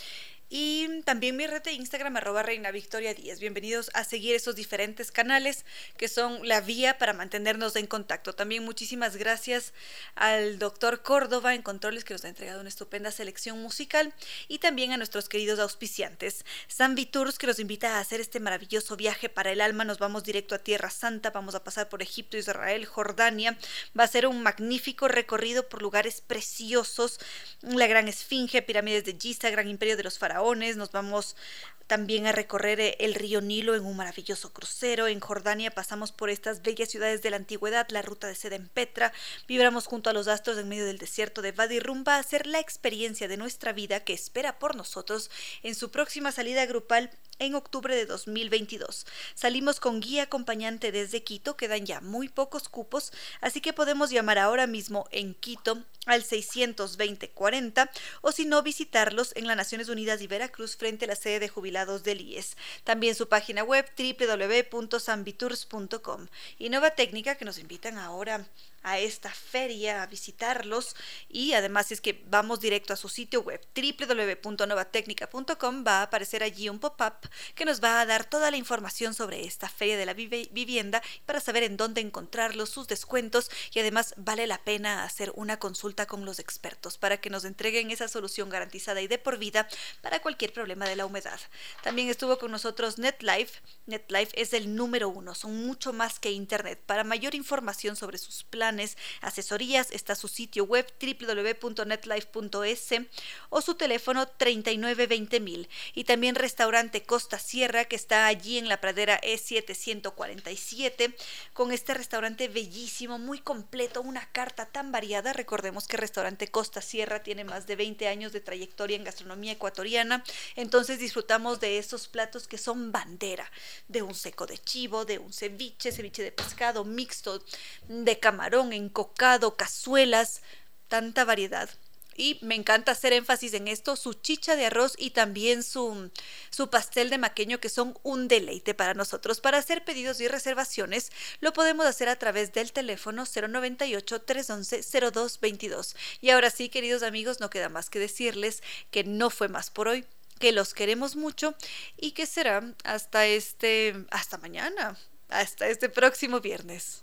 Y también mi red de Instagram, arroba Reina Victoria 10. Bienvenidos a seguir esos diferentes canales que son la vía para mantenernos en contacto. También muchísimas gracias al doctor Córdoba en Controles que nos ha entregado una estupenda selección musical y también a nuestros queridos auspiciantes. San Tours que nos invita a hacer este maravilloso viaje para el alma. Nos vamos directo a Tierra Santa, vamos a pasar por Egipto, Israel, Jordania. Va a ser un magnífico recorrido por lugares preciosos. La Gran Esfinge, pirámides de Giza, Gran Imperio de los Faraones nos vamos también a recorrer eh, el río Nilo en un maravilloso crucero. En Jordania pasamos por estas bellas ciudades de la antigüedad, la ruta de seda en Petra. Vibramos junto a los astros en medio del desierto de Wadi a ser la experiencia de nuestra vida que espera por nosotros en su próxima salida grupal en octubre de 2022. Salimos con guía acompañante desde Quito, quedan ya muy pocos cupos, así que podemos llamar ahora mismo en Quito al 620-40 o si no visitarlos en las Naciones Unidas y Veracruz frente a la sede de jubilados del IES. También su página web www.sambitours.com y Nueva Técnica que nos invitan ahora a esta feria, a visitarlos y además es que vamos directo a su sitio web www.novatecnica.com va a aparecer allí un pop-up que nos va a dar toda la información sobre esta feria de la vivienda para saber en dónde encontrarlos, sus descuentos y además vale la pena hacer una consulta con los expertos para que nos entreguen esa solución garantizada y de por vida para cualquier problema de la humedad. También estuvo con nosotros NetLife. NetLife es el número uno, son mucho más que Internet. Para mayor información sobre sus planes, asesorías, está su sitio web www.netlife.es o su teléfono 3920.000 y también restaurante Costa Sierra que está allí en la pradera E747 con este restaurante bellísimo, muy completo, una carta tan variada. Recordemos que restaurante Costa Sierra tiene más de 20 años de trayectoria en gastronomía ecuatoriana, entonces disfrutamos de esos platos que son bandera, de un seco de chivo, de un ceviche, ceviche de pescado mixto, de camarón, encocado, cazuelas, tanta variedad. Y me encanta hacer énfasis en esto, su chicha de arroz y también su, su pastel de maqueño que son un deleite para nosotros. Para hacer pedidos y reservaciones lo podemos hacer a través del teléfono 098-311-0222. Y ahora sí, queridos amigos, no queda más que decirles que no fue más por hoy que los queremos mucho y que será hasta este hasta mañana, hasta este próximo viernes.